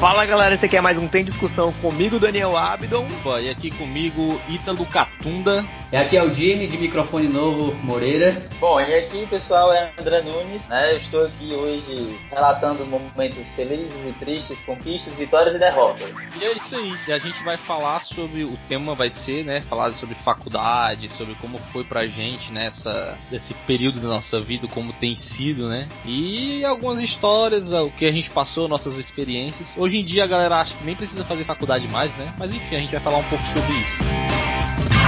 Fala galera, esse aqui é mais um Tem Discussão comigo, Daniel Abdon. E aqui comigo, Ítalo Catunda. E aqui é o Jimmy, de microfone novo, Moreira. Bom, e aqui pessoal é André Nunes, né? Eu estou aqui hoje relatando momentos felizes e tristes, conquistas, vitórias e derrotas. E é isso aí, e a gente vai falar sobre, o tema vai ser, né, falar sobre faculdade, sobre como foi pra gente nessa, nesse período da nossa vida, como tem sido, né? E algumas histórias, o que a gente passou, nossas experiências. Hoje em dia a galera acha que nem precisa fazer faculdade mais, né? Mas enfim, a gente vai falar um pouco sobre isso.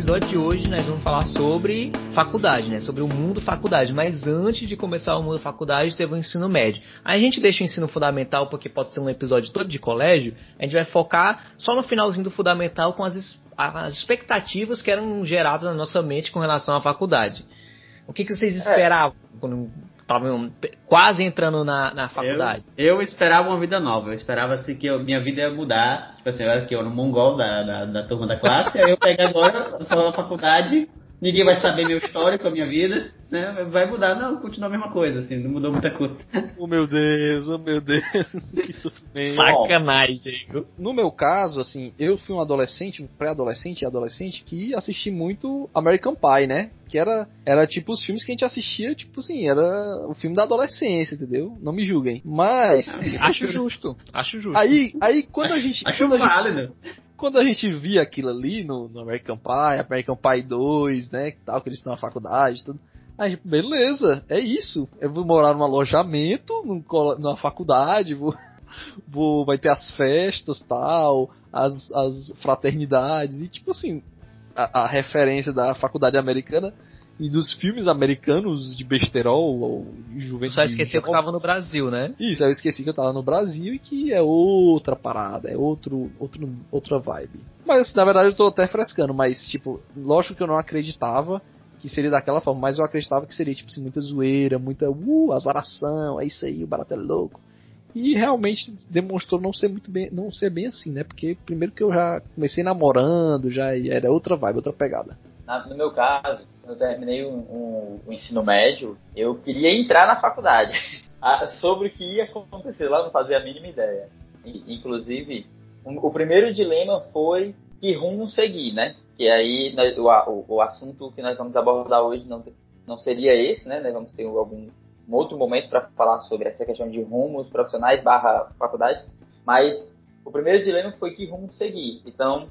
Episódio de hoje nós vamos falar sobre faculdade, né? Sobre o mundo faculdade. Mas antes de começar o mundo faculdade, teve o ensino médio. A gente deixa o ensino fundamental porque pode ser um episódio todo de colégio. A gente vai focar só no finalzinho do fundamental com as, as expectativas que eram geradas na nossa mente com relação à faculdade. O que, que vocês esperavam quando estavam quase entrando na, na faculdade? Eu, eu, esperava uma vida nova. Eu esperava assim, que eu, minha vida ia mudar. Tipo assim, eu era que eu no mongol da, da, da turma da classe. aí eu pego agora, vou na faculdade, ninguém vai saber meu histórico, a minha vida, né? Vai mudar, não, continua a mesma coisa, assim, não mudou muita coisa. Oh meu Deus, oh meu Deus, que sofrimento. Sacanagem. No meu caso, assim, eu fui um adolescente, um pré-adolescente e adolescente que assisti muito American Pie, né? Que era, era tipo os filmes que a gente assistia, tipo assim, era o filme da adolescência, entendeu? Não me julguem. Mas. Acho justo. Acho justo. Aí, aí quando a gente. Acho quando a gente, válido. Quando a gente via aquilo ali no, no American Pie, American Pie 2, né, que tal, que eles estão na faculdade, tudo. Aí, tipo, beleza, é isso. Eu vou morar num alojamento, num, numa faculdade, vou, vou, vai ter as festas, tal, as, as fraternidades, e tipo assim, a, a referência da faculdade americana e dos filmes americanos de besterol ou de juventude. Só esqueceu que tava no Brasil, né? Isso, aí eu esqueci que eu tava no Brasil e que é outra parada, é outro, outro, outra vibe. Mas na verdade eu tô até frescando, mas tipo, lógico que eu não acreditava que seria daquela forma, mas eu acreditava que seria tipo assim, muita zoeira, muita uh, azaração, é isso aí, o barato é louco. E realmente demonstrou não ser muito bem, não ser bem assim, né? Porque primeiro que eu já comecei namorando, já era outra vibe, outra pegada. Na- no meu caso, eu terminei o, o- o ensino médio, eu queria entrar na faculdade. Ah, Sobre o que ia acontecer lá, não fazia a mínima ideia. E, inclusive, um- o primeiro dilema foi que rumo seguir, né? Que aí nós- o, o, o assunto que nós vamos abordar hoje não, não seria esse, né? Nós vamos ter algum um outro momento para falar sobre essa questão de rumos profissionais barra faculdade. Mas o primeiro dilema foi que rumo seguir. Então,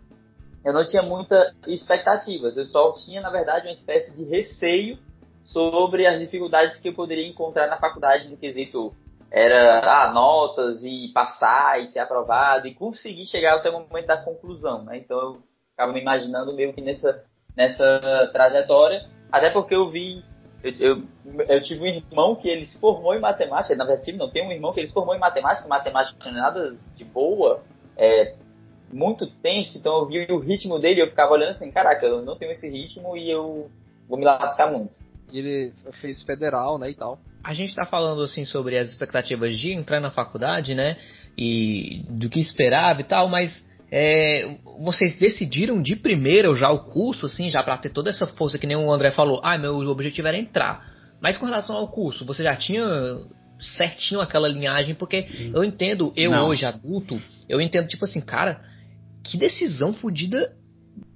eu não tinha muitas expectativas. Eu só tinha, na verdade, uma espécie de receio sobre as dificuldades que eu poderia encontrar na faculdade no quesito era ah, notas e passar e ser aprovado e conseguir chegar até o momento da conclusão, né? Então eu ficava me imaginando meio que nessa nessa trajetória, até porque eu vi eu, eu, eu tive um irmão que ele se formou em matemática, na verdade não tem um irmão que ele se formou em matemática, matemática não é nada de boa, é muito tenso, então eu vi o ritmo dele e eu ficava olhando assim, caraca, eu não tenho esse ritmo e eu vou me lascar muito. E ele fez federal, né, e tal. A gente tá falando assim sobre as expectativas de entrar na faculdade, né? E do que esperava e tal, mas é, vocês decidiram de primeira já o curso, assim, já pra ter toda essa força que nem o André falou. Ah, meu objetivo era entrar. Mas com relação ao curso, você já tinha certinho aquela linhagem? Porque eu entendo, eu Não. hoje adulto, eu entendo tipo assim, cara, que decisão fodida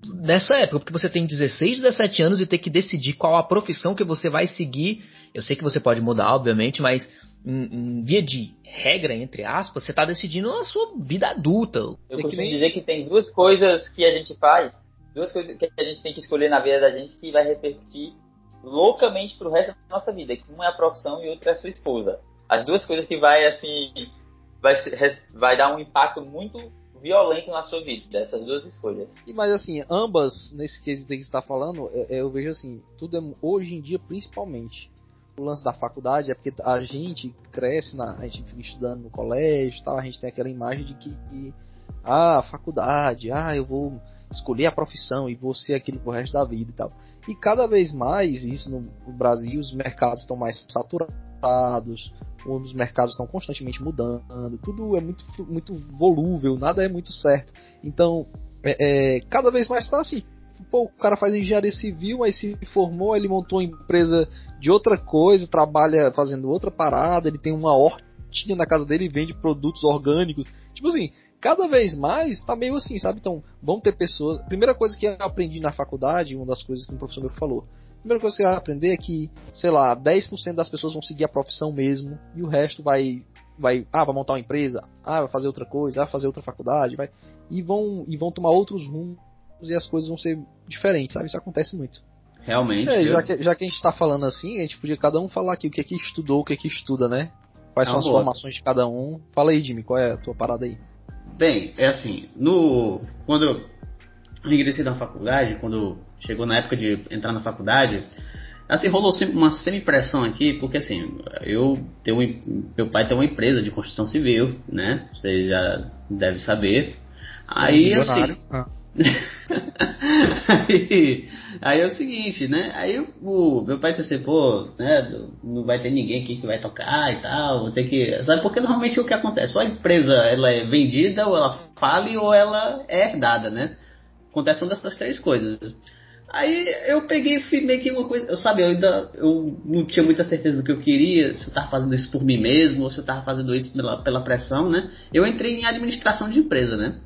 nessa época, porque você tem 16, 17 anos e ter que decidir qual a profissão que você vai seguir. Eu sei que você pode mudar, obviamente, mas em, em via de regra, entre aspas, você está decidindo a sua vida adulta. Eu costumo nem- dizer que tem duas coisas que a gente faz, duas coisas que a gente tem que escolher na vida da gente que vai repercutir loucamente pro resto da nossa vida. Que uma é a profissão e outra é a sua esposa. As duas coisas que vai assim vai, vai dar um impacto muito violento na sua vida, essas duas escolhas. E, mas assim, ambas, nesse quesito que você está falando, eu, eu vejo assim, tudo é, hoje em dia principalmente. O lance da faculdade é porque a gente cresce, na, a gente fica estudando no colégio tal, a gente tem aquela imagem de que, que ah, faculdade, ah, eu vou escolher a profissão e vou ser aquilo pro resto da vida e tal. E cada vez mais, isso no Brasil, os mercados estão mais saturados, os mercados estão constantemente mudando, tudo é muito, muito volúvel, nada é muito certo. Então, é, é, cada vez mais está assim. pô, o cara faz engenharia civil, aí se formou, ele montou uma empresa de outra coisa, trabalha fazendo outra parada, ele tem uma hortinha na casa dele e vende produtos orgânicos. Tipo assim, cada vez mais tá meio assim, sabe? Então, vão ter pessoas. Primeira coisa que eu aprendi na faculdade, uma das coisas que o professor meu falou. Primeira coisa que você vai aprender é que, sei lá, 10% das pessoas vão seguir a profissão mesmo e o resto vai vai, ah, vai montar uma empresa, ah, vai fazer outra coisa, ah, vai fazer outra faculdade, vai e vão e vão tomar outros rumos e as coisas vão ser diferentes, sabe? Isso acontece muito. Realmente. É, já, que, já que a gente está falando assim, a gente podia cada um falar aqui o que é que estudou, o que é que estuda, né? Quais É são as boa. formações de cada um. Fala aí, Jimmy, qual é a tua parada aí? Bem, é assim, no quando eu ingressei na faculdade, quando chegou na época de entrar na faculdade, assim rolou sem- uma semi-pressão aqui, porque assim, eu tenho meu pai tem uma empresa de construção civil, né? Você já deve saber. Aí assim, Ah. aí, aí é o seguinte, né? Aí o meu pai disse assim, pô, né? Não vai ter ninguém aqui que vai tocar e tal, vou ter que. Sabe, porque normalmente o que acontece? Ou a empresa ela é vendida, ou ela fale, ou ela é herdada, né? Acontece uma dessas três coisas. Aí eu peguei e meio que uma coisa. Eu sabe, eu ainda eu não tinha muita certeza do que eu queria, se eu tava fazendo isso por mim mesmo, ou se eu tava fazendo isso pela, pela pressão, né? Eu entrei em administração de empresa, né?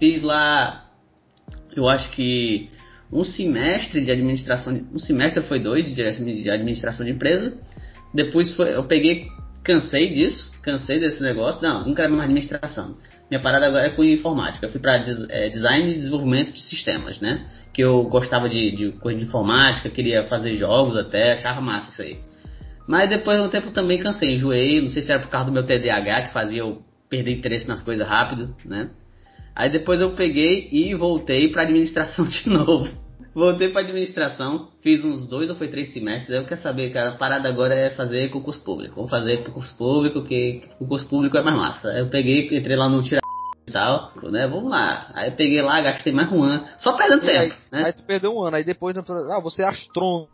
Fiz lá eu acho que um semestre de administração, de, um semestre foi dois de administração de empresa. Depois foi, eu peguei, cansei disso, cansei desse negócio. Não, não quero mais administração. Minha parada agora é com informática. Eu fui para design e desenvolvimento de sistemas, né? Que eu gostava de, de coisa de informática, queria fazer jogos até, achava massa isso aí. Mas depois de um tempo também cansei, enjoei. Não sei se era por causa do meu TDAH que fazia eu perder interesse nas coisas rápido, né? Aí depois eu peguei e voltei para administração de novo. Voltei para administração, fiz uns dois ou foi três semestres. Aí eu quero saber, cara, a parada agora é fazer concurso público. Vamos fazer concurso público, que concurso público é mais massa. Aí eu peguei, entrei lá no tira e tal, né? Vamos lá. Aí eu peguei lá, gastei mais um ano, só perdendo E aí, tempo, né? aí tu perdeu um ano, aí depois, ah, você é astrônomo.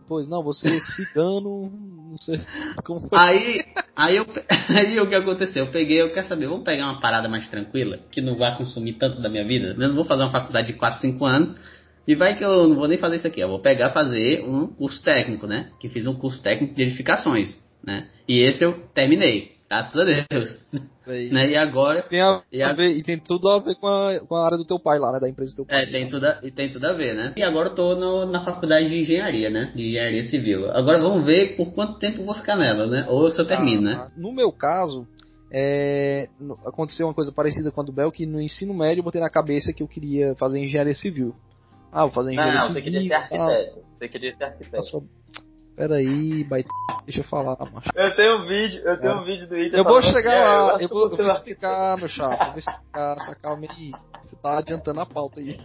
Depois, não, você é cigano, não sei como foi. Aí, aí, eu, aí o que aconteceu? Eu peguei, eu quero saber, vamos pegar uma parada mais tranquila, que não vai consumir tanto da minha vida. Eu não vou fazer uma faculdade de 4, 5 anos, e vai que eu não vou nem fazer isso aqui. Eu vou pegar fazer um curso técnico, né? Que fiz um curso técnico de edificações, né? E esse eu terminei, graças a Deus. Aí. Né? E agora, Tem a, E a- ver, e tem tudo a ver com a, com a área do teu pai lá, né? Da empresa do teu pai. é, tem tudo, a, e tem tudo a ver, né? E agora eu tô no- na faculdade de engenharia, né? De engenharia civil. Agora vamos ver por quanto tempo eu vou ficar nela, né? Ou se eu termino, né? Ah, No meu caso, é, aconteceu uma coisa parecida com a do Bel, que no ensino médio eu botei na cabeça que eu queria fazer engenharia civil. Ah, vou fazer engenharia Não, você civil. queria ser arquiteto. Você queria ser arquiteto. Passou- Peraí, baita. Deixa eu falar, macho. Eu tenho um vídeo, eu tenho É. um vídeo do Ita Eu vou falando chegar assim, "Ah, lá, eu que vou, eu você vou explicar, meu chapa, eu vou explicar, calma aí. Você tá adiantando a pauta aí.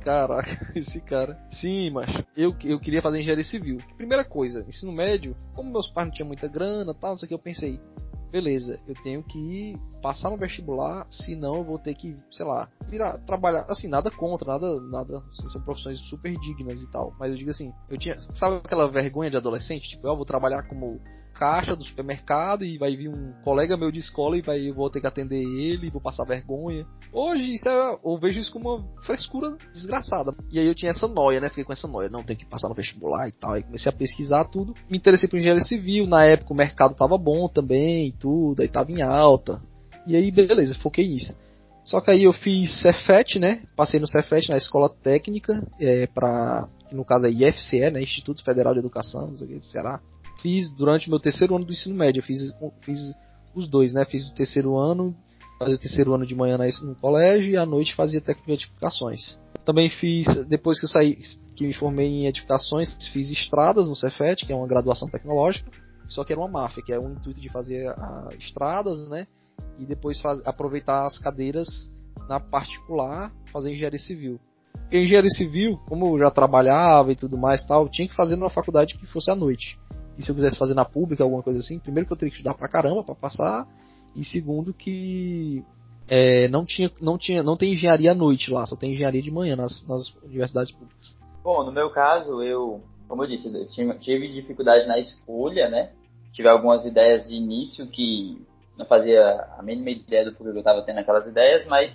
Caraca, esse cara. Sim, mas eu, eu queria fazer engenharia civil. Primeira coisa, ensino médio, como meus pais não tinham muita grana e tal, não sei o que, eu pensei, beleza, eu tenho que passar no vestibular, senão eu vou ter que, sei lá, virar, trabalhar, assim, nada contra, nada, nada, assim, são profissões super dignas e tal, mas eu digo assim, eu tinha, sabe aquela vergonha de adolescente, tipo, eu vou trabalhar como caixa do supermercado e vai vir um colega meu de escola e vai, eu vou ter que atender ele, vou passar vergonha. Hoje isso é, eu vejo isso como uma frescura desgraçada. E aí eu tinha essa noia, né? Fiquei com essa noia, não tem que passar no vestibular e tal. Aí comecei a pesquisar tudo. Me interessei por engenharia civil, na época o mercado tava bom também tudo, aí tava em alta. E aí beleza, foquei nisso. Só que aí eu fiz Cefet, né? Passei no Cefet na escola técnica, é, que no caso é IFCE, né? Instituto Federal de Educação, não sei o que, Ceará fiz durante o meu terceiro ano do ensino médio. Eu fiz, fiz os dois, né? Fiz o terceiro ano, fazia o terceiro ano de manhã no colégio e à noite fazia técnico de edificações. Também fiz, depois que eu saí, que me formei em edificações, fiz estradas no Cefet, que é uma graduação tecnológica, só que era uma máfia, que é o intuito de fazer ah, estradas, né? E depois faz- aproveitar as cadeiras na particular, fazer engenharia civil. Porque engenharia civil, como eu já trabalhava e tudo mais tal, tinha que fazer numa faculdade que fosse à noite. E se eu quisesse fazer na pública, alguma coisa assim, primeiro que eu teria que estudar pra caramba pra passar, e segundo que é, não tinha, não tinha, não tem engenharia à noite lá, só tem engenharia de manhã nas, nas universidades públicas. Bom, no meu caso, eu, como eu disse, eu tive, dificuldade na escolha, né? Tive algumas ideias de início que não fazia a mínima ideia do porquê eu estava tendo aquelas ideias, mas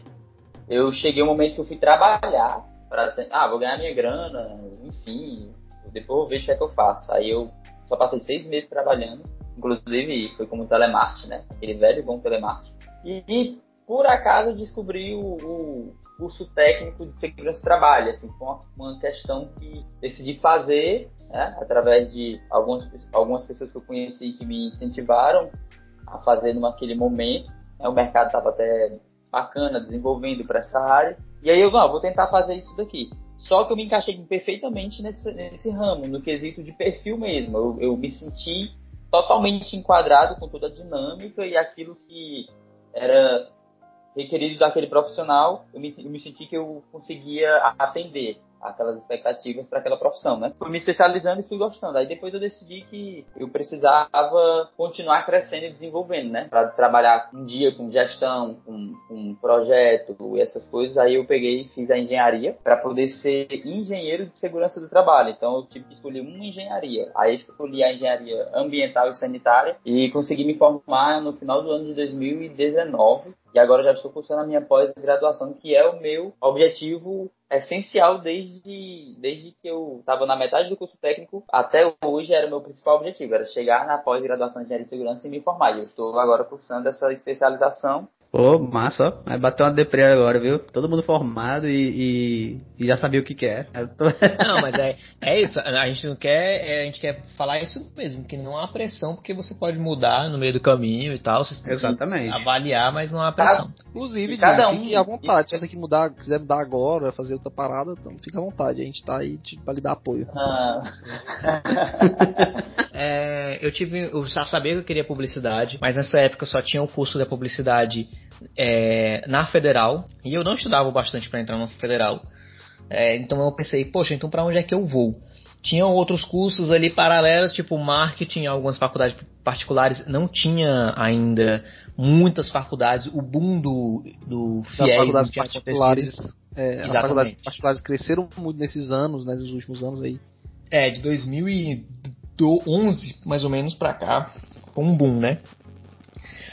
eu cheguei um momento que eu fui trabalhar pra, ah, vou ganhar minha grana, enfim, depois eu vejo o que é que eu faço. Aí eu só passei seis meses trabalhando, inclusive foi como telemarketing, né? Aquele velho bom telemarketing. E, por acaso descobri o, o, curso técnico de segurança do trabalho, assim, foi uma, uma questão que decidi fazer, né, através de algumas, algumas pessoas que eu conheci que me incentivaram a fazer naquele momento. Né, o mercado estava até bacana, desenvolvendo para essa área. E aí eu, não, vou tentar fazer isso daqui. Só que eu me encaixei perfeitamente nesse, nesse ramo, no quesito de perfil mesmo. Eu, eu me senti totalmente enquadrado com toda a dinâmica e aquilo que era requerido daquele profissional, eu me, eu me senti que eu conseguia atender aquelas expectativas para aquela profissão, né? Fui me especializando e fui gostando. Aí depois eu decidi que eu precisava continuar crescendo e desenvolvendo, né? Para trabalhar um dia com gestão, com, com projeto e essas coisas. Aí eu peguei e fiz a engenharia para poder ser engenheiro de segurança do trabalho. Então eu tive que escolher uma engenharia. Aí escolhi a engenharia ambiental e sanitária e consegui me formar no final do ano de 2019 e agora já estou cursando a minha pós-graduação, que é o meu objetivo essencial desde, desde que eu estava na metade do curso técnico até hoje era o meu principal objetivo, era chegar na pós-graduação de engenharia de segurança e me formar. E eu estou agora cursando essa especialização Pô, massa, ó. Vai bater uma deprê agora, viu? Todo mundo formado e, e, e já sabia o que quer. Tô... não, mas é, é isso. A gente não quer. É, a gente quer falar isso mesmo, que não há pressão, porque você pode mudar no meio do caminho e tal. Exatamente. Avaliar, mas não há pressão. Inclusive, cada um fique à vontade. Se você quiser mudar, quiser mudar agora, fazer outra parada, então fica à vontade. A gente tá aí pra lhe dar apoio. Ah. é, eu tive. Eu já sabia que eu queria publicidade, mas nessa época só tinha o curso da publicidade é, na federal e eu não estudava bastante para entrar na federal. É, então eu pensei, poxa, então para onde é que eu vou? Tinham outros cursos ali paralelos, tipo marketing, algumas faculdades particulares, não tinha ainda muitas faculdades, o boom do, do FIES, faculdades particulares, é, as faculdades particulares cresceram muito nesses anos, né, nos últimos anos aí. É, de 2011 mais ou menos para cá, foi um boom, né?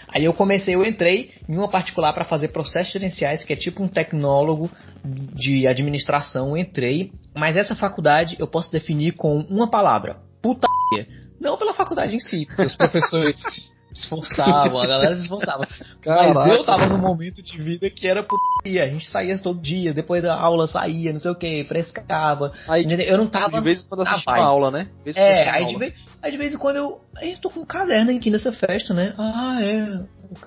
Aí eu comecei, eu entrei em uma particular para fazer processos gerenciais, que é tipo um tecnólogo de administração. Eu entrei, mas essa faculdade eu posso definir com uma palavra: putaria. Não pela faculdade em si, porque os professores esforçavam, a galera se esforçava. Caraca. Mas eu tava num momento de vida que era putaria. A gente saía todo dia, depois da aula saía, não sei o que, frescava. Aí, eu não tava. De vez em quando assistia uma aula, né? De é, aí de, vez, aí de vez em quando eu. Aí eu tô com um caderno aqui nessa festa, né? Ah, é.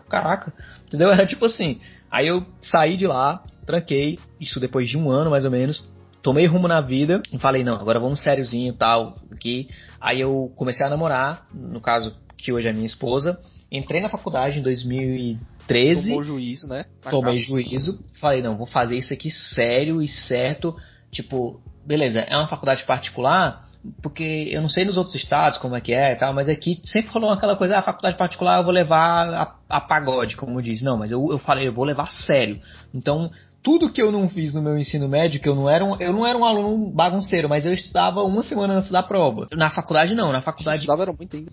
Caraca. Entendeu? Era tipo assim. Aí eu saí de lá, tranquei, isso depois de um ano mais ou menos. Tomei rumo na vida e falei, não, agora vamos sériozinho e tal, aqui. Aí eu comecei a namorar, no caso, que hoje é minha esposa. Entrei na faculdade em 2013. Tomou juízo, né? Tomei juízo. Falei, não, vou fazer isso aqui sério e certo. Tipo, beleza, é uma faculdade particular, porque eu não sei nos outros estados como é que é e tal, mas aqui sempre falou aquela coisa, ah, faculdade particular eu vou levar a, a pagode, como diz. Não, mas eu, eu falei, eu vou levar a sério. Então, tudo que eu não fiz no meu ensino médio, que eu não era um, eu não era um aluno bagunceiro, mas eu estudava uma semana antes da prova. Na faculdade não, na faculdade. Eu estudava era muito ainda.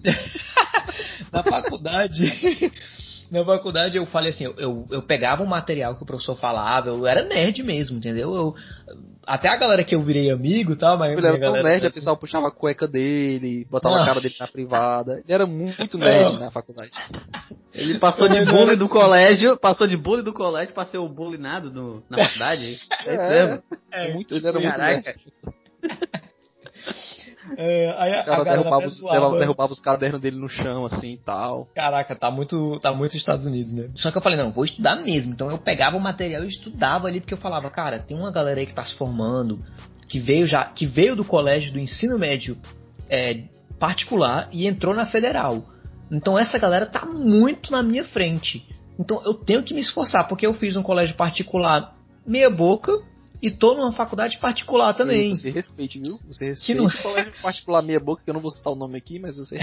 na faculdade. na faculdade eu falei assim, eu, eu, eu, pegava o material que o professor falava, eu era nerd mesmo, entendeu? Eu, até a galera que eu virei amigo e tal, mas. Ele era tão nerd, a pessoa puxava a cueca dele, botava não. a cara dele na privada. Ele era muito nerd não. na faculdade. Ele passou de bullying do colégio, passou de bullying do colégio pra ser o bullyingado na faculdade. É, é, é, muito, ele era muito nerd. É, aí a, cara a derrubava, os, derrubava, os cadernos dele no chão, assim e tal. Caraca, tá muito, tá muito Estados Unidos, né? Só que eu falei, não, vou estudar mesmo. Então eu pegava o material e estudava ali, porque eu falava, cara, tem uma galera aí que tá se formando, que veio já, que veio do colégio do ensino médio é, particular e entrou na federal. Então essa galera tá muito na minha frente. Então eu tenho que me esforçar, porque eu fiz um colégio particular meia boca e tô numa faculdade particular também. Você respeite, viu? Você respeite que não... colégio particular meia boca, que eu não vou citar o nome aqui, mas você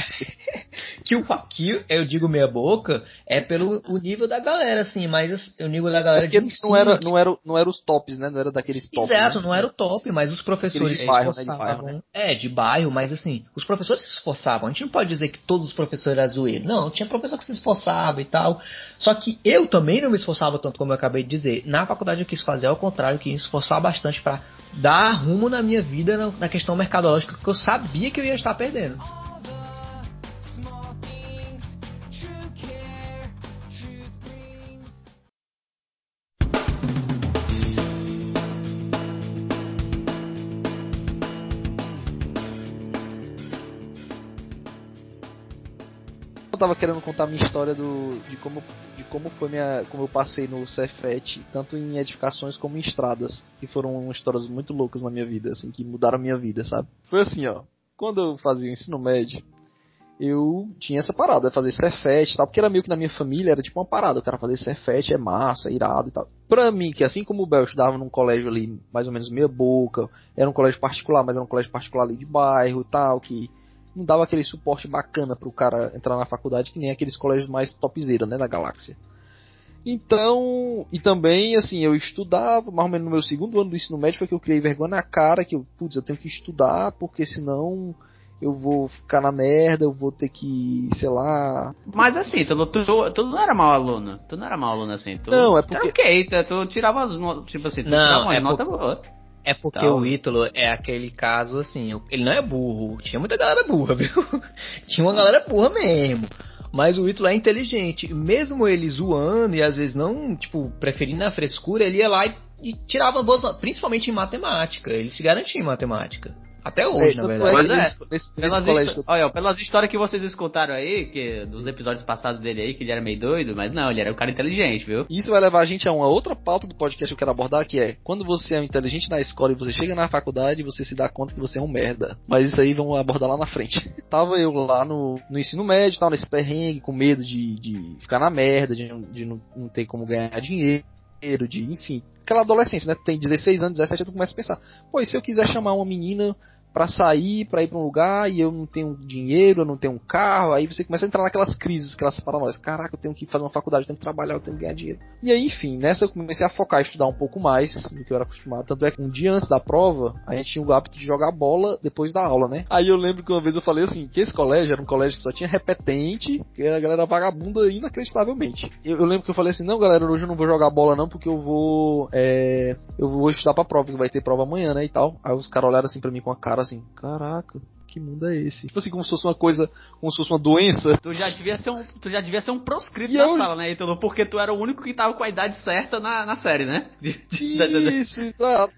que o que eu digo meia boca é pelo o nível da galera, assim, mas o nível da galera Porque de não era, não era não era os tops, né? Não era daqueles tops. Exato, né? não era o top, mas os professores de bairro, né? De bairro, né? É, de bairro, mas assim, os professores se esforçavam. A gente não pode dizer que todos os professores eram zoeiros. Não, tinha professor que se esforçava e tal. Só que eu também não me esforçava tanto como eu acabei de dizer. Na faculdade eu quis fazer ao contrário, que esforçar esforçar bastante para dar rumo na minha vida na, questão mercadológica que eu sabia que eu ia estar perdendo. tava querendo contar a minha história do, de, como, como foi minha. como eu passei no Cefet, tanto em edificações como em estradas, que foram histórias muito loucas na minha vida, assim, que mudaram minha vida, sabe? Foi assim, ó. Quando eu fazia o ensino médio, eu tinha essa parada, fazer Cefet e tal, porque era meio que na minha família, era tipo uma parada, o cara fazer Cefet é massa, é irado e tal. Pra mim, que assim como o Bel estudava num colégio ali, mais ou menos meia boca, era um colégio particular, mas era um colégio particular ali de bairro e tal, que não dava aquele suporte bacana pro cara entrar na faculdade que nem aqueles colégios mais topzera, né, da galáxia. Então, e também, assim, eu estudava, mais ou menos no meu segundo ano do ensino médio foi que eu criei vergonha na cara, que eu, putz, eu tenho que estudar, porque senão eu vou ficar na merda, eu vou ter que, sei lá. Mas assim, tu, tu, tu não era mau aluno. Tu não era mau aluno assim. Tu, não, é porque. Ok, tu, tu tirava as notas, tipo assim, tu não, tirava uma é nota por... boa. É porque o Ítalo é aquele caso assim, ele não é burro. Tinha muita galera burra, viu? Tinha uma galera burra mesmo. Mas o Ítalo é inteligente. Mesmo ele zoando e às vezes não, tipo, preferindo a frescura, ele ia lá e, e tirava boas principalmente em matemática. Ele se garantia em matemática. Até hoje, é, na verdade. Pois é. Nesse, nesse pelas, colégio... olha, pelas histórias que vocês escutaram aí, que dos episódios passados dele aí, que ele era meio doido, mas não, ele era um cara inteligente, viu? Isso vai levar a gente a uma outra pauta do podcast que eu quero abordar, que é quando você é inteligente na escola e você chega na faculdade, você se dá conta que você é um merda. Mas isso aí vamos abordar lá na frente. tava eu lá no, no ensino médio, tava nesse perrengue, com medo de, de ficar na merda, de, de não, não ter como ganhar dinheiro de, enfim, aquela adolescência, né? Tem 16 anos, 17 tu começa a pensar, pô, e se eu quiser chamar uma menina para sair, para ir para um lugar e eu não tenho dinheiro, eu não tenho um carro, aí você começa a entrar naquelas crises, aquelas paranoias. Caraca, eu tenho que fazer uma faculdade, eu tenho que trabalhar, eu tenho que ganhar dinheiro. E aí, enfim, nessa eu comecei a focar estudar um pouco mais do que eu era acostumado. Tanto é que um dia antes da prova, a gente tinha o hábito de jogar bola depois da aula, né? Aí eu lembro que uma vez eu falei assim, que esse colégio era um colégio que só tinha repetente, que a galera vagabunda inacreditavelmente. Eu, eu lembro que eu falei assim, não galera, hoje eu não vou jogar bola não, porque eu vou, é, eu vou estudar pra prova, que vai ter prova amanhã, né, e tal. Aí os caras olharam assim pra mim com a cara assim, caraca, que mundo é esse? Tipo assim, como se fosse uma coisa, como se fosse uma doença. Tu já devia ser um, tu já devia ser um proscrito da eu... sala, né, Ítalo? Porque tu era o único que tava com a idade certa na, na série, né? Isso,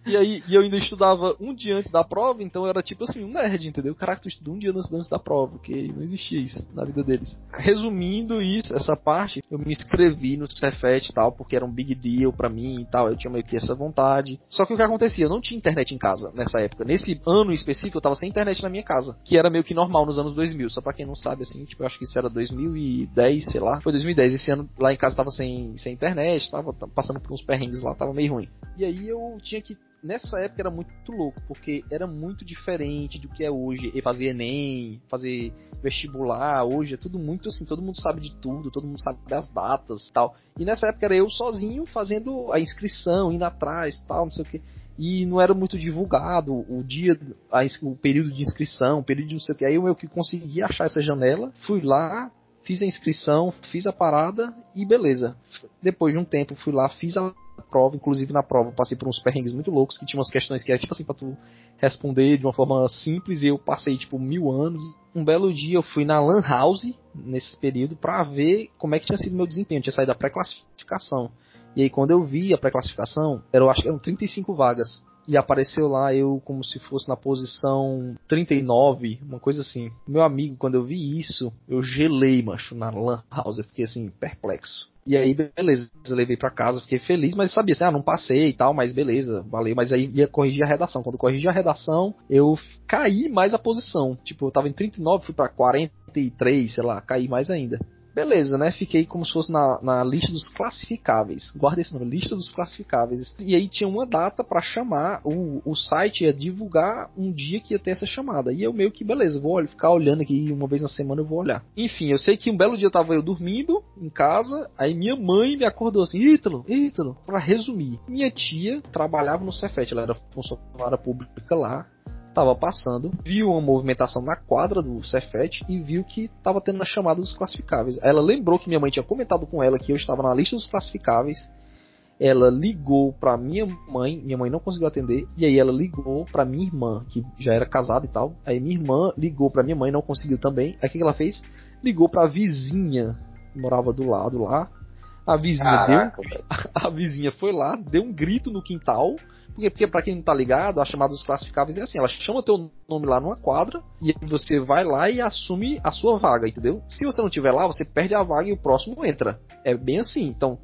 E aí, e eu ainda estudava um dia antes da prova, então eu era tipo assim, um nerd, entendeu? Caraca, tu estudou um dia antes, antes da prova, porque não existia isso na vida deles. Resumindo isso, essa parte, eu me inscrevi no Cefet e tal, porque era um big deal pra mim e tal, eu tinha meio que essa vontade. Só que o que acontecia? Eu não tinha internet em casa nessa época. Nesse ano específico, eu tava sem internet na minha casa casa, que era meio que normal nos anos 2000. Só para quem não sabe, assim, tipo, eu acho que isso era 2010, sei lá. Foi 2010. Esse ano lá em casa tava sem, sem internet, tava passando por uns perrengues lá, tava meio ruim. E aí eu tinha que nessa época era muito louco, porque era muito diferente do que é hoje. E fazer Enem, fazer vestibular, hoje é tudo muito assim, todo mundo sabe de tudo, todo mundo sabe das datas tal. E nessa época era eu sozinho fazendo a inscrição, indo atrás tal, não sei o que e não era muito divulgado o dia, a, o período de inscrição, o período de não sei o que. Aí eu meio que consegui achar essa janela, fui lá, fiz a inscrição, fiz a parada e beleza. Depois de um tempo fui lá, fiz a prova, inclusive na prova passei por uns perrengues muito loucos que tinham umas questões que era tipo assim pra tu responder de uma forma simples e eu passei tipo mil anos. Um belo dia eu fui na Lan House nesse período para ver como é que tinha sido meu desempenho. Eu tinha saído da pré-classificação. E aí quando eu vi a pré-classificação, eu acho que eram 35 vagas. E apareceu lá eu como se fosse na posição 39, uma coisa assim. Meu amigo, quando eu vi isso, eu gelei, macho, na Lan House. Eu fiquei assim, perplexo. E aí, beleza, levei pra casa, fiquei feliz, mas sabia assim, ah, não passei e tal, mas beleza, valeu. Mas aí ia corrigir a redação. Quando corrigi a redação, eu caí mais a posição. Tipo, eu tava em 39, fui pra 43, sei lá, caí mais ainda. Beleza, né? Fiquei como se fosse na, na lista dos classificáveis. Guarda esse nome, lista dos classificáveis. E aí tinha uma data para chamar, o, o site ia divulgar um dia que ia ter essa chamada. E eu meio que, beleza, vou ficar olhando aqui uma vez na semana eu vou olhar. Enfim, eu sei que um belo dia tava eu dormindo em casa, aí minha mãe me acordou assim, Ítalo, Ítalo, pra resumir. Minha tia trabalhava no Cefet, ela era funcionária pública lá, estava passando, viu uma movimentação na quadra do Cefet e viu que estava tendo a chamada dos classificáveis. Ela lembrou que minha mãe tinha comentado com ela que eu estava na lista dos classificáveis. ela ligou pra minha mãe, minha mãe não conseguiu atender, e aí ela ligou pra minha irmã, que já era casada e tal. Aí minha irmã ligou pra minha mãe, não conseguiu também. Aí o que ela fez? Ligou pra vizinha, que morava do lado lá. A vizinha Caraca, deu, velho. a vizinha foi lá, deu um grito no quintal, porque, porque pra quem não tá ligado, a chamada dos classificáveis é assim, ela chama teu nome lá numa quadra, e você vai lá e assume a sua vaga, entendeu? Se você não tiver lá, você perde a vaga e o próximo entra. É bem assim, então,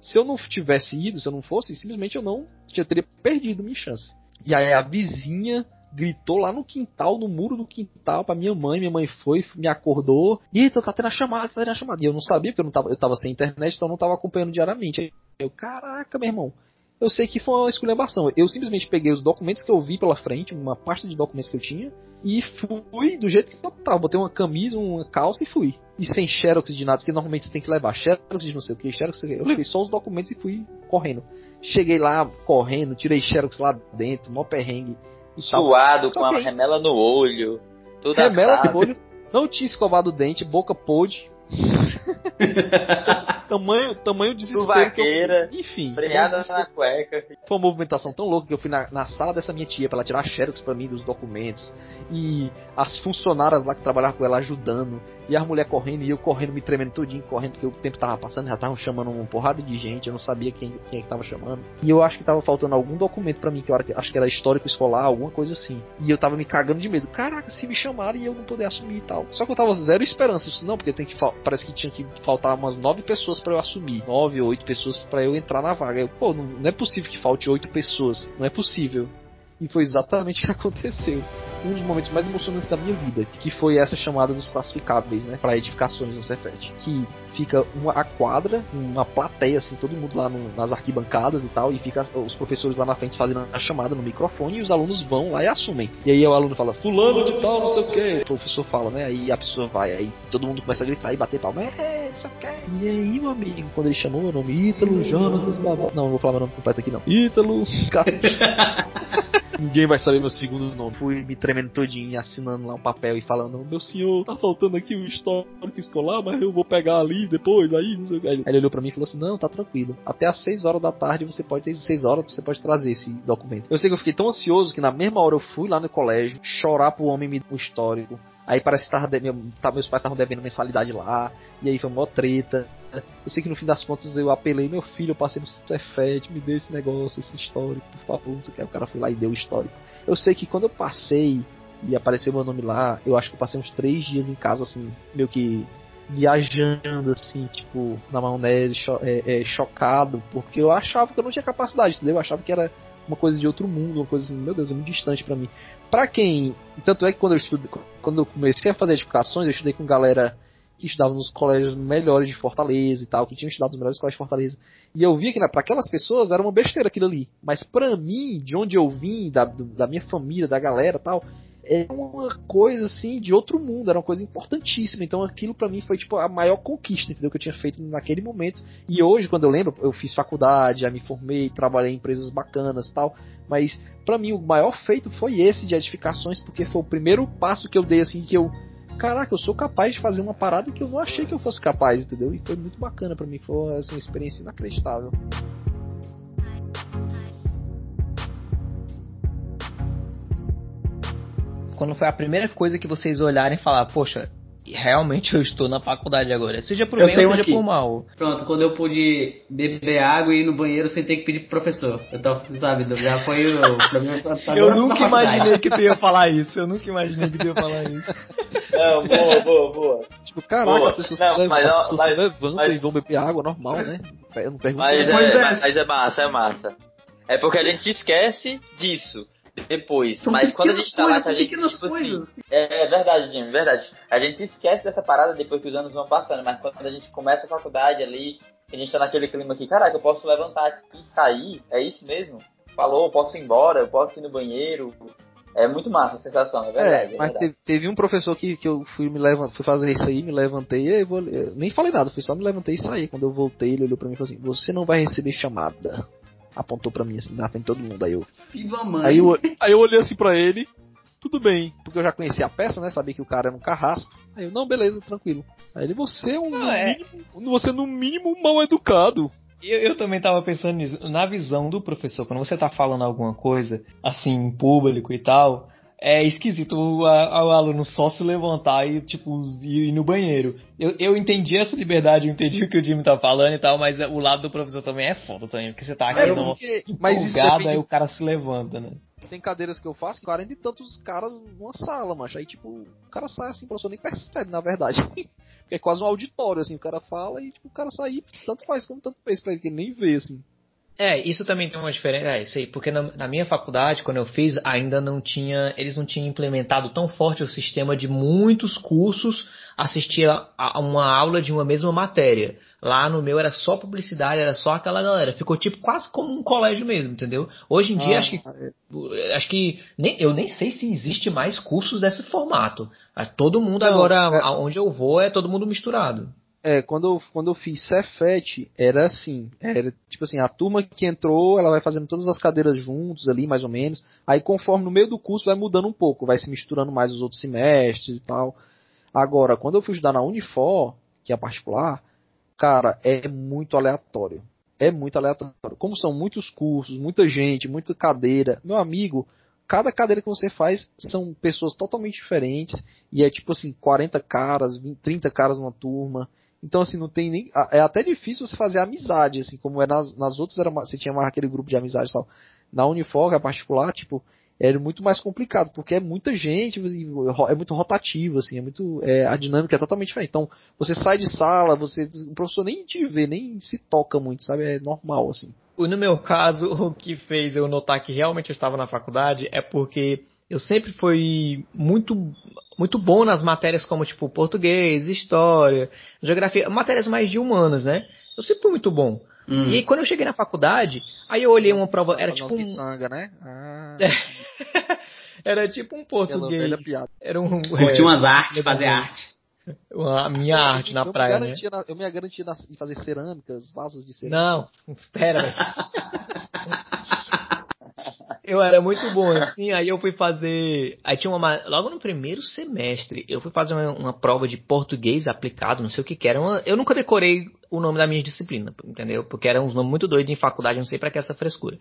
se eu não tivesse ido, se eu não fosse, simplesmente eu não eu teria perdido minha chance. E aí a vizinha gritou lá no quintal, no muro do quintal, pra minha mãe. Minha mãe foi, me acordou. Eita, tá tendo a chamada, tá tendo a chamada. E eu não sabia, porque eu, não tava, eu tava sem internet, então eu não tava acompanhando diariamente. Eu, caraca, meu irmão. Eu sei que foi uma esculhambação. Eu simplesmente peguei os documentos que eu vi pela frente, uma pasta de documentos que eu tinha, e fui do jeito que eu tava. Botei uma camisa, uma calça e fui. E sem xerox de nada, porque normalmente você tem que levar xerox de não sei o que, xerox, não sei o que. Eu levei só os documentos e fui correndo. Cheguei lá correndo, tirei xerox lá dentro, mó perrengue. Suado, com que a remela no olho. Tudo Remela no olho, não tinha escovado o dente, boca podre. tamanho, tamanho desespero que eu. Enfim, Freada foi na cueca. foi uma movimentação tão louca que eu fui na, na sala dessa minha tia pra ela tirar xerox pra mim dos documentos. E as funcionárias lá que trabalhavam com ela ajudando. E as mulheres correndo e eu correndo, me tremendo todinho, correndo, porque o tempo tava passando, já estavam chamando uma porrada de gente, eu não sabia quem, quem é que tava chamando. E eu acho que tava faltando algum documento pra mim, que eu acho que era histórico escolar, alguma coisa assim. E eu tava me cagando de medo. Caraca, se me chamarem e eu não poder assumir e tal. Só que eu tava zero esperança. Disse, não, porque tem que parece que tinha que faltar umas nove pessoas pra eu assumir. Nove ou oito pessoas pra eu entrar na vaga. Eu, pô, não, não é possível que falte oito pessoas. Não é possível. E foi exatamente o que aconteceu. Um dos momentos mais emocionantes da minha vida, que foi essa chamada dos classificáveis, né, para edificações no Cefet, que fica uma a quadra, uma plateia assim, todo mundo lá no- nas arquibancadas e tal, e fica os professores lá na frente fazendo a chamada no microfone e os alunos vão lá e assumem. E aí o aluno fala: "Fulano de tal, não sei o quê". O professor fala, né? Aí a pessoa vai, aí todo mundo começa a gritar e bater palma. É, não sei o. E aí, meu amigo, quando ele chamou meu nome, Ítalo, Jonatas, blá, blá. Não, não vou falar meu nome completo aqui não. Ítalo, cara. Ninguém vai saber meu segundo nome. Fui me tremendo todinho, assinando lá um papel e falando: Meu senhor, tá faltando aqui o histórico escolar, mas eu vou pegar ali depois, aí, não sei o que. Aí ele olhou pra mim e falou assim: Não, tá tranquilo. Até às 6 horas da tarde você pode ter 6 horas, você pode trazer esse documento. Eu sei que eu fiquei tão ansioso que na mesma hora eu fui lá no colégio chorar pro homem me o histórico. Aí parece que tava de- tá- meus pais estavam devendo mensalidade lá, e aí foi mó treta. Eu sei que no fim das contas eu apelei, meu filho, eu passei no Cefet, me dê esse negócio, esse histórico, por favor, não sei o que. O cara foi lá e deu o histórico. Eu sei que quando eu passei e apareceu meu nome lá, eu acho que eu passei uns três dias em casa, assim, meio que viajando, assim, tipo, na maionese, cho é, é, chocado, porque eu achava que eu não tinha capacidade, entendeu? Eu achava que era uma coisa de outro mundo, uma coisa assim, meu Deus, é muito distante pra mim. Pra quem. Tanto é que quando eu estudei, quando eu comecei a fazer edificações, eu estudei com galera que estudava nos colégios melhores de Fortaleza e tal, que tinham estudado nos melhores colégios de Fortaleza. E eu via que para aquelas pessoas era uma besteira aquilo ali. Mas pra mim, de onde eu vim, da, da minha família, da galera tal, era uma coisa assim de outro mundo, era uma coisa importantíssima. Então aquilo pra mim foi tipo a maior conquista, entendeu? Que eu tinha feito naquele momento. E hoje, quando eu lembro, eu fiz faculdade, já me formei, trabalhei em empresas bacanas tal. Mas pra mim o maior feito foi esse de edificações, porque foi o primeiro passo que eu dei assim que eu Caraca, eu sou capaz de fazer uma parada que eu não achei que eu fosse capaz, entendeu? E foi muito bacana pra mim, foi assim, uma experiência inacreditável. Quando foi a primeira coisa que vocês olharem e falar, poxa, realmente eu estou na faculdade agora. Seja por Eu bem ou seja aqui. por mal. Pronto, quando eu pude beber água e ir no banheiro sem ter que pedir pro professor. Eu tava, sabe, já foi o. Agora Eu nunca imaginei que tu ia falar isso. Eu nunca imaginei que tu ia falar isso. Não, boa, boa, boa. Tipo, caraca, Boa. as pessoas, Não, se, levam- mas, as pessoas mas- se levantam mas- e vão beber água normal, né? Eu não pergunto. Mas é, é. mas- mas é massa, é massa. É porque a gente esquece disso depois. São mas quando a gente tá lá, a gente, tipo assim. É, é verdade, Jimmy, verdade. A gente esquece dessa parada depois que os anos vão passando, mas quando a gente começa a faculdade ali, a gente tá naquele clima aqui, caraca, eu posso levantar aqui e sair, é isso mesmo? Falou, eu posso ir embora, eu posso ir no banheiro. É muito massa a sensação, é verdade. É, É, mas verdade. teve, teve um professor que, que eu fui me levantar, fui fazer isso aí, me levantei, e eu vou, eu nem falei nada, fui só me levantei e saí. Quando eu voltei, ele olhou pra mim e falou assim: "Você não vai receber chamada". Apontou pra mim assim, na frente de todo mundo. Aí eu, Viva mãe. aí eu, aí eu olhei assim pra ele, tudo bem, porque eu já conhecia a peça, né? Sabia que o cara era um carrasco. Aí eu, não, beleza, tranquilo. Aí ele, você é um, Não, no é- mínimo, você é no mínimo mal educado. Eu, eu, também tava pensando nisso. Na visão do professor, quando você tá falando alguma coisa, assim, em público e tal, é esquisito o, o, aluno só se levantar e, tipo, ir no banheiro. Eu, eu entendi essa liberdade, eu entendi o que o Jimmy tá falando e tal, mas o lado do professor também é foda também, porque você tá aqui é, no, porque, mas isso depende... aí o cara se levanta, né? Tem cadeiras que eu faço, 40 e tantos caras numa sala, macho. Aí, tipo, o cara sai assim, o professor nem percebe, na verdade. é quase um auditório, assim, o cara fala e, tipo, o cara sai, tanto faz como tanto fez pra ele, que ele nem vê, assim. É, isso também tem uma diferença. É, isso aí, porque na, na, minha faculdade, quando eu fiz, ainda não tinha. Eles não tinham implementado tão forte o sistema de muitos cursos assistir a, a uma aula de uma mesma matéria. Lá no meu era só publicidade, era só aquela galera. Ficou tipo quase como um colégio mesmo, entendeu? Hoje em dia ah, acho que é. acho que nem, eu nem sei se existe mais cursos desse formato. Todo mundo não, agora, é... onde eu vou, é todo mundo misturado. É, quando eu, quando eu fiz Cefet, era assim, era tipo assim, a turma que entrou, ela vai fazendo todas as cadeiras juntos ali, mais ou menos, aí conforme no meio do curso vai mudando um pouco, vai se misturando mais os outros semestres e tal. Agora, quando eu fui estudar na Unifor, que é particular, cara, é muito aleatório. É muito aleatório. Como são muitos cursos, muita gente, muita cadeira, meu amigo, cada cadeira que você faz são pessoas totalmente diferentes, e é tipo assim, 40 caras, 20, 30 caras numa turma, então, assim, não tem nem. É até difícil você fazer amizade, assim, como é nas, nas outras, era, você tinha mais aquele grupo de amizade e tal. Na Unifor, a particular, tipo, era muito mais complicado, porque é muita gente, é muito rotativo, assim, é muito. É, a dinâmica é totalmente diferente. Então, você sai de sala, você. O professor nem te vê, nem se toca muito, sabe? É normal, assim. No meu caso, o que fez eu notar que realmente eu estava na faculdade é porque eu sempre fui muito muito bom nas matérias como tipo português, história, geografia, matérias mais de humanas, né? Eu sempre fui muito bom. Hum. E aí, quando eu cheguei na faculdade, aí eu olhei uma prova, era tipo um sanga, né? Ah. era tipo um português. Era um Curtir é, umas artes, fazer arte. A minha arte na praia, né? Na, eu me garantia em fazer cerâmicas, vasos de cerâmica. Não, espera. eu era muito bom, assim, aí eu fui fazer. Aí tinha uma. Logo no primeiro semestre, eu fui fazer uma, uma prova de português aplicado, não sei o que que era. Uma, eu nunca decorei o nome da minha disciplina, entendeu? Porque eram uns nomes muito doidos em faculdade, não sei pra que essa frescura.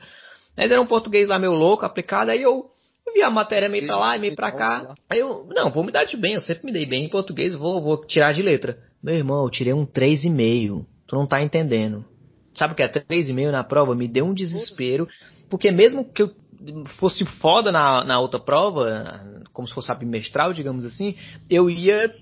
Mas era um português lá meio louco, aplicado, aí eu vi a matéria meio pra lá e meio pra cá. Aí eu, não, vou me dar de bem, eu sempre me dei bem em português, vou, vou tirar de letra. Meu irmão, eu tirei um 3,5. Tu não tá entendendo. Sabe o que é 3,5 na prova? Me deu um desespero. Porque mesmo que eu fosse foda na, na outra prova, como se fosse bimestral, digamos assim, eu ia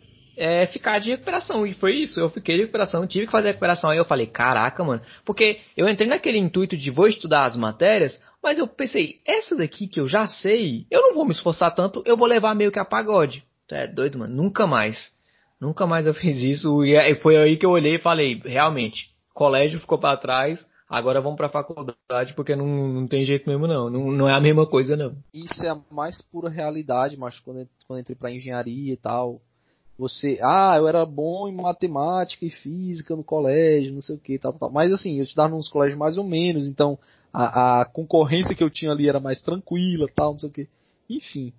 é, ficar de recuperação. E foi isso, eu fiquei de recuperação, tive que fazer recuperação. Aí eu falei, caraca, mano, porque eu entrei naquele intuito de vou estudar as matérias, mas eu pensei, essa daqui que eu já sei, eu não vou me esforçar tanto, eu vou levar meio que a pagode. É doido, mano, nunca mais. Nunca mais eu fiz isso. E foi aí que eu olhei e falei, realmente, colégio ficou para trás, agora vamos pra faculdade porque não, não tem jeito mesmo não. não. Não é a mesma coisa não. Isso é a mais pura realidade, mas quando, quando entrei pra engenharia e tal, você, ah, eu era bom em matemática e física no colégio, não sei o que, tal, tal. Mas assim, eu estudava nos colégios mais ou menos, então a, a concorrência que eu tinha ali era mais tranquila, tal, não sei o que. Enfim,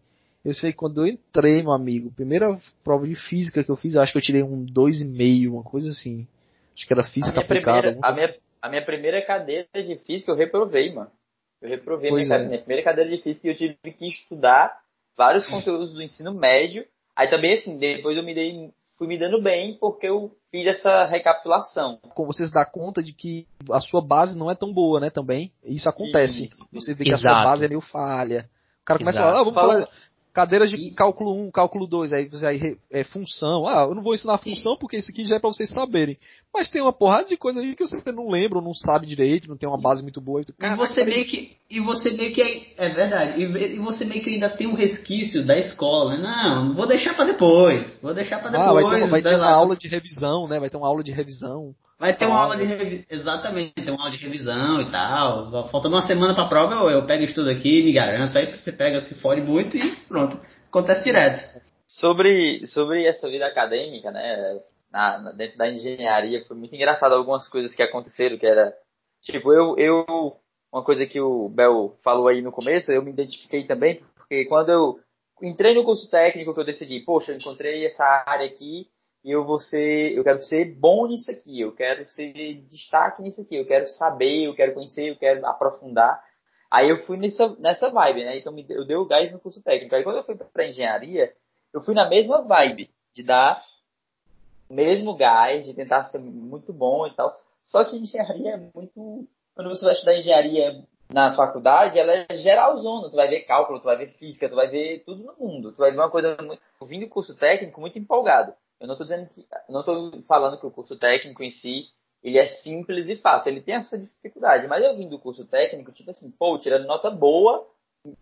eu sei que quando eu entrei, meu amigo, primeira prova de física que eu fiz, eu acho que eu tirei um 2,5, uma coisa assim. Acho que era física a aplicada. Primeira, a, minha, a minha primeira cadeira de física eu reprovei, mano. Eu reprovei minha, é. minha, primeira cadeira de física e eu tive que estudar vários conteúdos do ensino médio. Aí também, assim, depois eu me dei, fui me dando bem porque eu fiz essa recapitulação. Como você se dá conta de que a sua base não é tão boa, né, também. Isso acontece. Isso. Você vê que Exato. a sua base é meio falha. O cara começa Exato. a falar, ah, vamos falar, cadeiras de cálculo 1, cálculo 2, aí você aí é função. Ah, eu não vou ensinar função porque isso aqui já é para vocês saberem. Mas tem uma porrada de coisa aí que você não lembra, ou não sabe direito, não tem uma base muito boa. e você meio que e você meio que é, é verdade. E, e, você meio que ainda tem um resquício da escola. Né? Não, vou deixar para depois. Vou deixar para depois. Ah, vai ter, vai ter uma aula de revisão, né? Vai ter uma aula de revisão. Vai ter uma aula de revisão. Exatamente, tem uma aula de revisão e tal. Faltando uma semana pra prova, eu, eu pego estudo aqui, me garanto. Aí você pega, se fode muito e pronto. Acontece direto. Sobre, sobre essa vida acadêmica, né? Na, na, dentro da engenharia, foi muito engraçado algumas coisas que aconteceram, que era. Tipo, eu, eu. Uma coisa que o Bel falou aí no começo, eu me identifiquei também, porque quando eu entrei no curso técnico, que eu decidi, poxa, eu encontrei essa área aqui, e eu vou ser, eu quero ser bom nisso aqui, eu quero ser destaque nisso aqui, eu quero saber, eu quero conhecer, eu quero aprofundar. Aí eu fui nessa, nessa vibe, né? Então eu dei o gás no curso técnico. Aí quando eu fui para engenharia, eu fui na mesma vibe de dar o mesmo gás, de tentar ser muito bom e tal. Só que engenharia é muito. Quando você vai estudar engenharia na faculdade, ela é geralzona. Tu vai ver cálculo, tu vai ver física, tu vai ver tudo no mundo. Tu vai ver uma coisa muito. Eu vim do curso técnico muito empolgado. Eu não estou dizendo que. Não estou falando que o curso técnico em si ele é simples e fácil. Ele tem essa dificuldade. Mas eu vim do curso técnico, tipo assim, pô, tirando nota boa,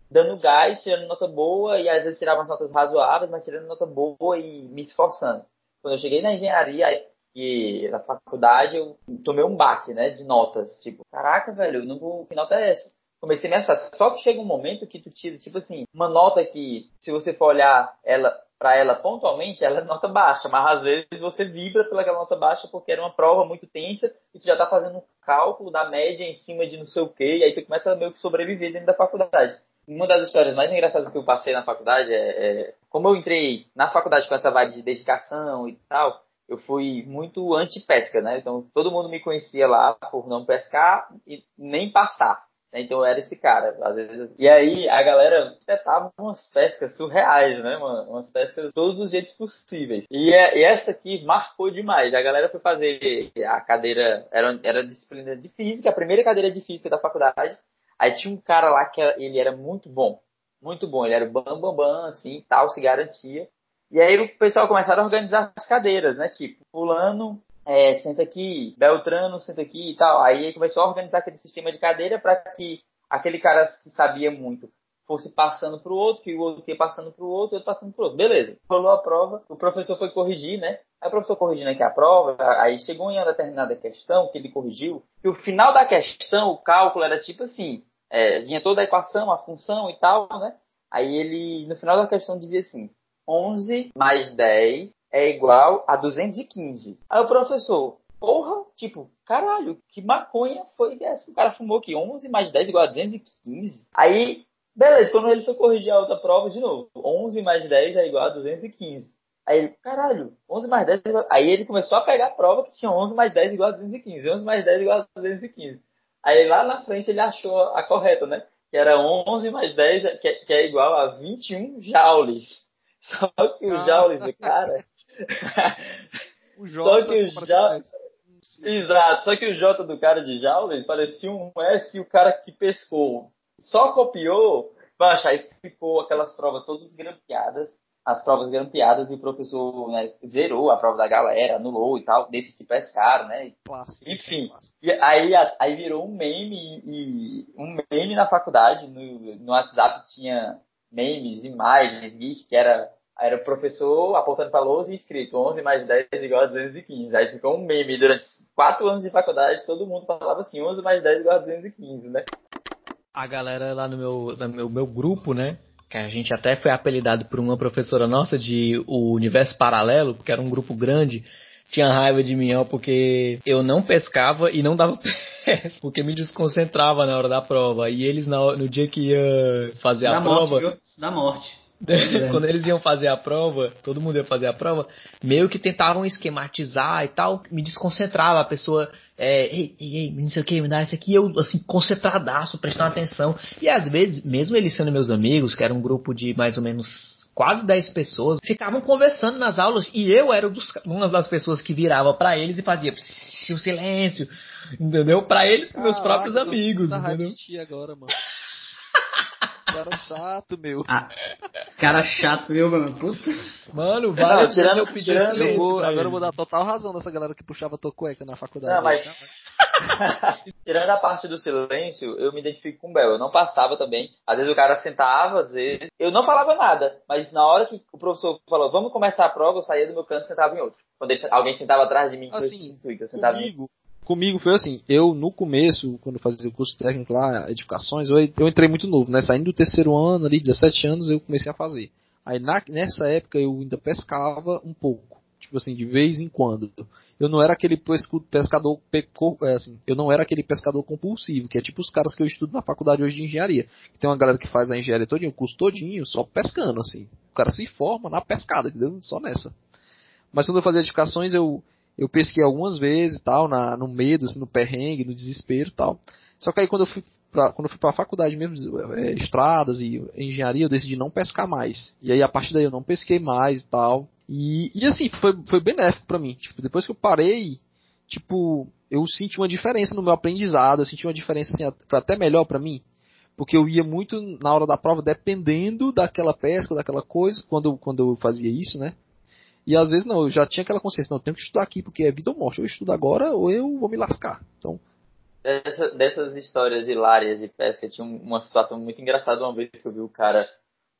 dando gás, tirando nota boa, e às vezes tirava umas notas razoáveis, mas tirando nota boa e me esforçando. Quando eu cheguei na engenharia e na faculdade, eu tomei um baque, né, de notas. Tipo, caraca, velho, não vou, que nota é essa? Comecei a me. Só que chega um momento que tu tira, tipo assim, uma nota que, se você for olhar ela para ela pontualmente, ela é nota baixa, mas às vezes você vibra pelaquela nota baixa porque era uma prova muito tensa e tu já tá fazendo um cálculo da média em cima de não sei o que, e aí tu começa a meio que sobreviver dentro da faculdade. Uma das histórias mais engraçadas que eu passei na faculdade é, é como eu entrei na faculdade com essa vibe de dedicação e tal, eu fui muito anti-pesca, né? Então todo mundo me conhecia lá por não pescar e nem passar. Né? Então eu era esse cara, às vezes. E aí a galera tentava umas pescas surreais, né, mano? Umas pescas de todos os jeitos possíveis. E, é, e, essa aqui marcou demais. A galera foi fazer a cadeira, era, era disciplina de física, a primeira cadeira de física da faculdade. Aí tinha um cara lá que ele era muito bom. Muito bom, ele era bam bam bam, assim, tal, se garantia. E aí o pessoal começaram a organizar as cadeiras, né? Tipo, fulano é, senta aqui, Beltrano senta aqui e tal. Aí começou a organizar aquele sistema de cadeira para que aquele cara que sabia muito fosse passando para o outro, que o outro ia passando para o outro, outro passando para o outro. Beleza, rolou a prova, o professor foi corrigir, né? Aí o professor corrigindo aqui a prova, aí chegou em uma determinada questão que ele corrigiu, e o final da questão, o cálculo era tipo assim, é, vinha toda a equação, a função e tal, né? Aí ele, no final da questão, dizia assim, 11 mais 10 é igual a 215. Aí o professor, porra, tipo, caralho, que maconha foi essa? O cara fumou aqui 11 mais 10 igual a 215. Aí, beleza, quando ele foi corrigir a outra prova de novo, 11 mais 10 é igual a 215. Aí ele, caralho, 11 mais 10 é igual... Aí ele começou a pegar a prova que tinha 11 mais 10 igual a 215. 11 mais 10 igual a 215. Aí lá na frente ele achou a correta, né? Que era 11 mais 10, que é, que é igual a 21 joules. Só que o ah. joules do cara o J só que o J... Exato, só que o J do cara de Jaules parecia um S e o cara que pescou só copiou, baixa, aí ficou aquelas provas todas grampeadas, as provas grampeadas e o professor né, zerou a prova da galera, anulou e tal, desses que pescaram, né? Enfim, e aí, aí virou um meme e um meme na faculdade, no, no WhatsApp tinha memes, imagens, GIF, que era era o professor apontando para a lousa e escrito 11 mais 10 igual a 215. Aí ficou um meme durante quatro anos de faculdade, todo mundo falava assim, 11 mais 10 igual a 215, né? A galera lá no meu, no meu, meu grupo, né? Que a gente até foi apelidado por uma professora nossa de o Universo Paralelo, porque era um grupo grande, tinha raiva de mim, ó, porque eu não pescava e não dava pesca, porque me desconcentrava na hora da prova. E eles, no, no dia que ia fazer da a morte, prova. Da morte. Quando eles iam fazer a prova, todo mundo ia fazer a prova, meio que tentavam esquematizar e tal, me desconcentrava, a pessoa, é, ei, ei, ei, não sei o que, me dá isso aqui, eu, assim, concentradaço, prestando atenção. E às vezes, mesmo eles sendo meus amigos, que era um grupo de mais ou menos quase 10 pessoas, ficavam conversando nas aulas e eu era dos, uma das pessoas que virava para eles e fazia o silêncio, entendeu? Para eles, com meus próprios amigos, entendeu? agora, mano. Cara chato, meu. Ah, cara chato, meu, mano. Puta. Mano, vai. Não, tirando, eu pedi tirando, eu vou, Agora eu vou dar total razão dessa galera que puxava tua cueca na faculdade. Não, mas... tirando a parte do silêncio, eu me identifico com o Bel. Eu não passava também. Às vezes o cara sentava, às vezes. Eu não falava nada, mas na hora que o professor falou, vamos começar a prova, eu saía do meu canto e sentava em outro. Quando ele, alguém sentava atrás de mim, assim, eu sentava comigo, em comigo foi assim, eu no começo, quando fazia o curso técnico lá, edificações, eu, eu entrei muito novo, né? Saindo do terceiro ano, ali, 17 anos, eu comecei a fazer. Aí na, nessa época eu ainda pescava um pouco, tipo assim, de vez em quando. Eu não era aquele pescador, é, assim, eu não era aquele pescador compulsivo, que é tipo os caras que eu estudo na faculdade hoje de engenharia. Tem uma galera que faz a engenharia todinha, o curso todinho, só pescando, assim. O cara se forma na pescada, entendeu? Só nessa. Mas quando eu fazia edificações, eu, eu pesquei algumas vezes tal, na, no medo, assim, no perrengue, no desespero tal. Só que aí quando eu fui pra, quando eu fui pra faculdade mesmo, é, estradas e engenharia, eu decidi não pescar mais. E aí a partir daí eu não pesquei mais e tal. E, e assim, foi, foi benéfico para mim. Tipo, depois que eu parei, tipo, eu senti uma diferença no meu aprendizado, eu senti uma diferença assim, até melhor para mim. Porque eu ia muito na hora da prova dependendo daquela pesca, daquela coisa, quando, quando eu fazia isso, né? E às vezes não, eu já tinha aquela consciência, não, eu tenho que estudar aqui porque é vida ou morte, eu estudo agora ou eu vou me lascar. Então, Dessa, dessas histórias hilárias de pesca, tinha uma situação muito engraçada uma vez que eu vi o cara.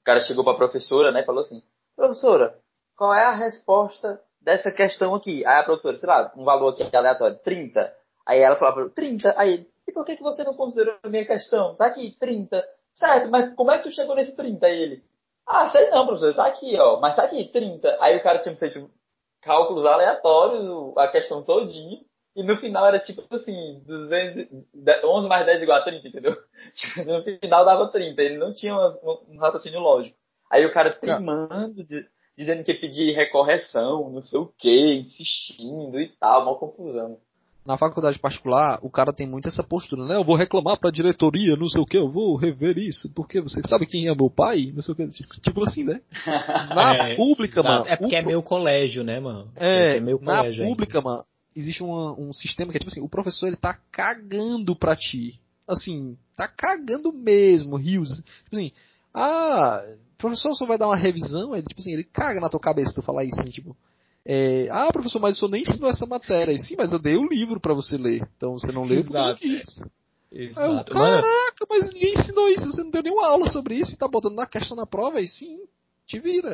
O cara chegou pra professora, né, e falou assim: Professora, qual é a resposta dessa questão aqui? Aí a professora, sei lá, um valor aqui aleatório, 30. Aí ela falava, 30? Aí, e por que, que você não considerou a minha questão? Tá aqui, 30. Certo, mas como é que tu chegou nesse 30? Aí ele, ah, sei não, professor, tá aqui, ó, mas tá aqui, 30. Aí o cara tinha feito cálculos aleatórios, a questão todinha. E no final era tipo assim, 200, 11 mais 10 igual a 30, entendeu? Tipo, no final dava 30, ele não tinha um, raciocínio lógico. Aí o cara teimando, dizendo que pedia recorreção, não sei o que, insistindo e tal, uma confusão. Na faculdade particular, o cara tem muito essa postura, né? Eu vou reclamar pra diretoria, não sei o que, eu vou rever isso, porque você sabe quem é meu pai? Não sei o que, tipo assim, né? Na é, pública, exato. mano. É porque é meu colégio, né, mano? É, é meu colégio. Na pública, ainda. mano, existe um, um sistema que é tipo assim, o professor ele tá cagando pra ti. Assim, tá cagando mesmo, rios. Tipo assim, ah, o professor só vai dar uma revisão, ele, tipo assim, ele caga na tua cabeça tu falar isso, assim, tipo, é, ah, professor, mas o senhor nem ensinou essa matéria. Sim, mas eu dei o livro para você ler. Então você não leu porque não quis. Eu, Caraca, mas ninguém ensinou isso, você não deu nenhuma aula sobre isso e tá botando na questão na prova, e sim, te vira.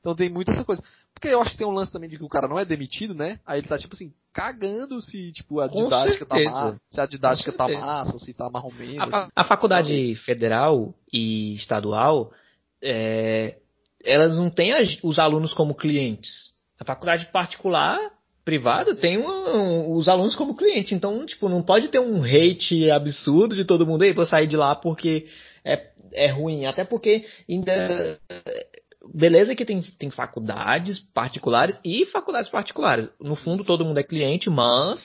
Então tem muito essa coisa. Porque eu acho que tem um lance também de que o cara não é demitido, né? Aí ele tá, tipo assim, cagando se, tipo, a didática tá massa, se a didática tá massa, se tá marromeno. A, assim. a faculdade federal e estadual, é, elas não têm os alunos como clientes. A faculdade particular, privada, tem um, os alunos como cliente. Então, tipo, não pode ter um hate absurdo de todo mundo. aí vou sair de lá porque é, é ruim. Até porque ainda beleza que tem, tem faculdades particulares e faculdades particulares. No fundo, todo mundo é cliente, mas.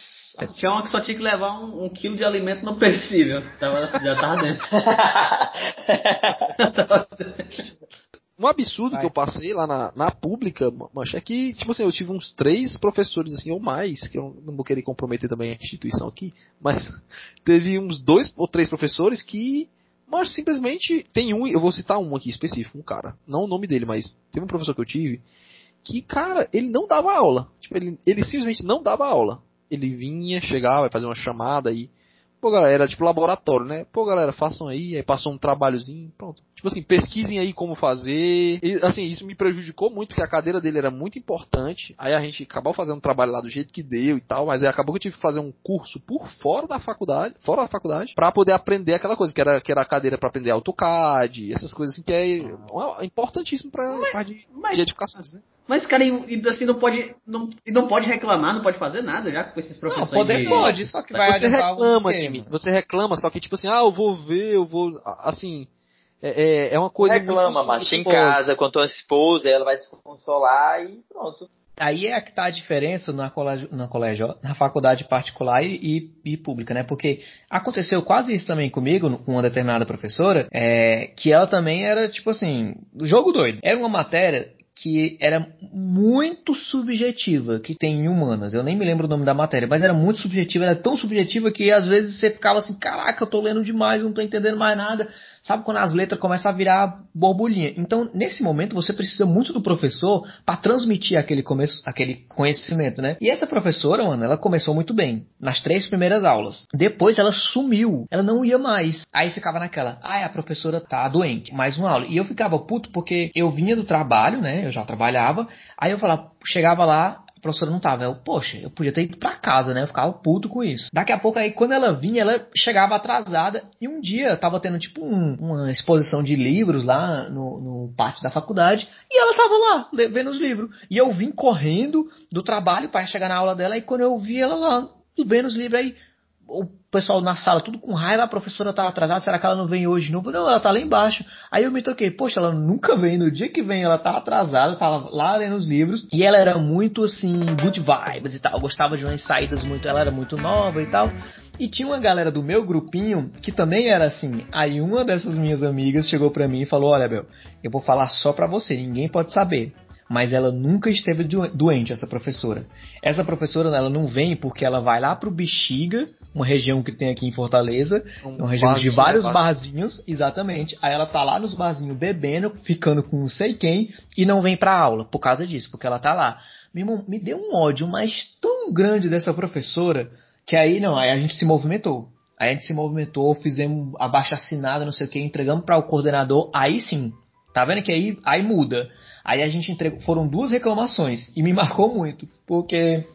Tinha uma que só tinha que levar um, um quilo de alimento não perecível. Tava, já tava dentro. um absurdo Vai. que eu passei lá na, na pública, mancha, é que, tipo assim, eu tive uns três professores, assim, ou mais, que eu não vou querer comprometer também a instituição aqui, mas teve uns dois ou três professores que mas simplesmente tem um, eu vou citar um aqui específico, um cara, não o nome dele, mas teve um professor que eu tive que, cara, ele não dava aula. Tipo, ele, ele simplesmente não dava aula. Ele vinha, chegava, fazer uma chamada aí. Pô, galera, era tipo laboratório, né? Pô, galera, façam aí, aí passou um trabalhozinho, pronto. Tipo assim, pesquisem aí como fazer. E, assim, isso me prejudicou muito, porque a cadeira dele era muito importante. Aí a gente acabou fazendo um trabalho lá do jeito que deu e tal, mas aí acabou que eu tive que fazer um curso por fora da faculdade, fora da faculdade, para poder aprender aquela coisa, que era, que era a cadeira para aprender AutoCAD, essas coisas assim, que é, é importantíssimo pra mas, parte de, mas, de edificações, né? Mas, cara, e, assim não pode, não, não pode reclamar, não pode fazer nada já com esses professores. Não, poder de... pode, só que vai Você reclama, time. Você reclama, só que tipo assim, ah, eu vou ver, eu vou. Assim. É, é, é uma coisa. Reclama, mas em casa, com a tua esposa, ela vai se consolar e pronto. Aí é que tá a diferença na colégio, na, colégio, na faculdade particular e, e, e, pública, né? Porque aconteceu quase isso também comigo, com uma determinada professora, é, que ela também era, tipo assim, jogo doido. Era uma matéria que era muito subjetiva, que tem em humanas. Eu nem me lembro o nome da matéria, mas era muito subjetiva, era tão subjetiva que às vezes você ficava assim, caraca, eu tô lendo demais, não tô entendendo mais nada. Sabe quando as letras começam a virar borbulhinha? Então, nesse momento, você precisa muito do professor para transmitir aquele, começo, aquele conhecimento, né? E essa professora, mano, ela começou muito bem, nas três primeiras aulas. Depois ela sumiu, ela não ia mais. Aí ficava naquela, ah, a professora tá doente, mais uma aula. E eu ficava puto porque eu vinha do trabalho, né? Eu já trabalhava. Aí eu falava, chegava lá, a professora não tava. Eu, poxa, eu podia ter ido pra casa, né? Eu ficava puto com isso. Daqui a pouco aí, quando ela vinha, ela chegava atrasada. E um dia tava tendo tipo um, uma exposição de livros lá no, no pátio da faculdade. E ela tava lá, vendo os livros. E eu vim correndo do trabalho para chegar na aula dela. E quando eu vi ela lá, vendo os livros aí, o pessoal na sala tudo com raiva, a professora tava atrasada, será que ela não vem hoje novo? Não, ela tá lá embaixo. Aí eu me toquei, poxa, ela nunca vem, no dia que vem ela tava atrasada, tava lá lendo os livros, e ela era muito assim, good vibes e tal, gostava de umas saídas muito, ela era muito nova e tal. E tinha uma galera do meu grupinho que também era assim. Aí uma dessas minhas amigas chegou pra mim e falou: Olha, Bel, eu vou falar só pra você, ninguém pode saber. Mas ela nunca esteve doente, essa professora. Essa professora, ela não vem porque ela vai lá pro Bexiga, uma região que tem aqui em Fortaleza, um uma região de vários né, barzinhos, exatamente. Aí ela tá lá nos barzinhos bebendo, ficando com não sei quem, e não vem pra aula por causa disso, porque ela tá lá. Meu irmão, me deu um ódio, mas tão grande dessa professora, que aí não, aí a gente se movimentou. Aí a gente se movimentou, fizemos abaixo assinada, não sei o que, entregamos para o coordenador, aí sim. Tá vendo que aí, aí muda. Aí a gente entregou, foram duas reclamações e me marcou muito, porque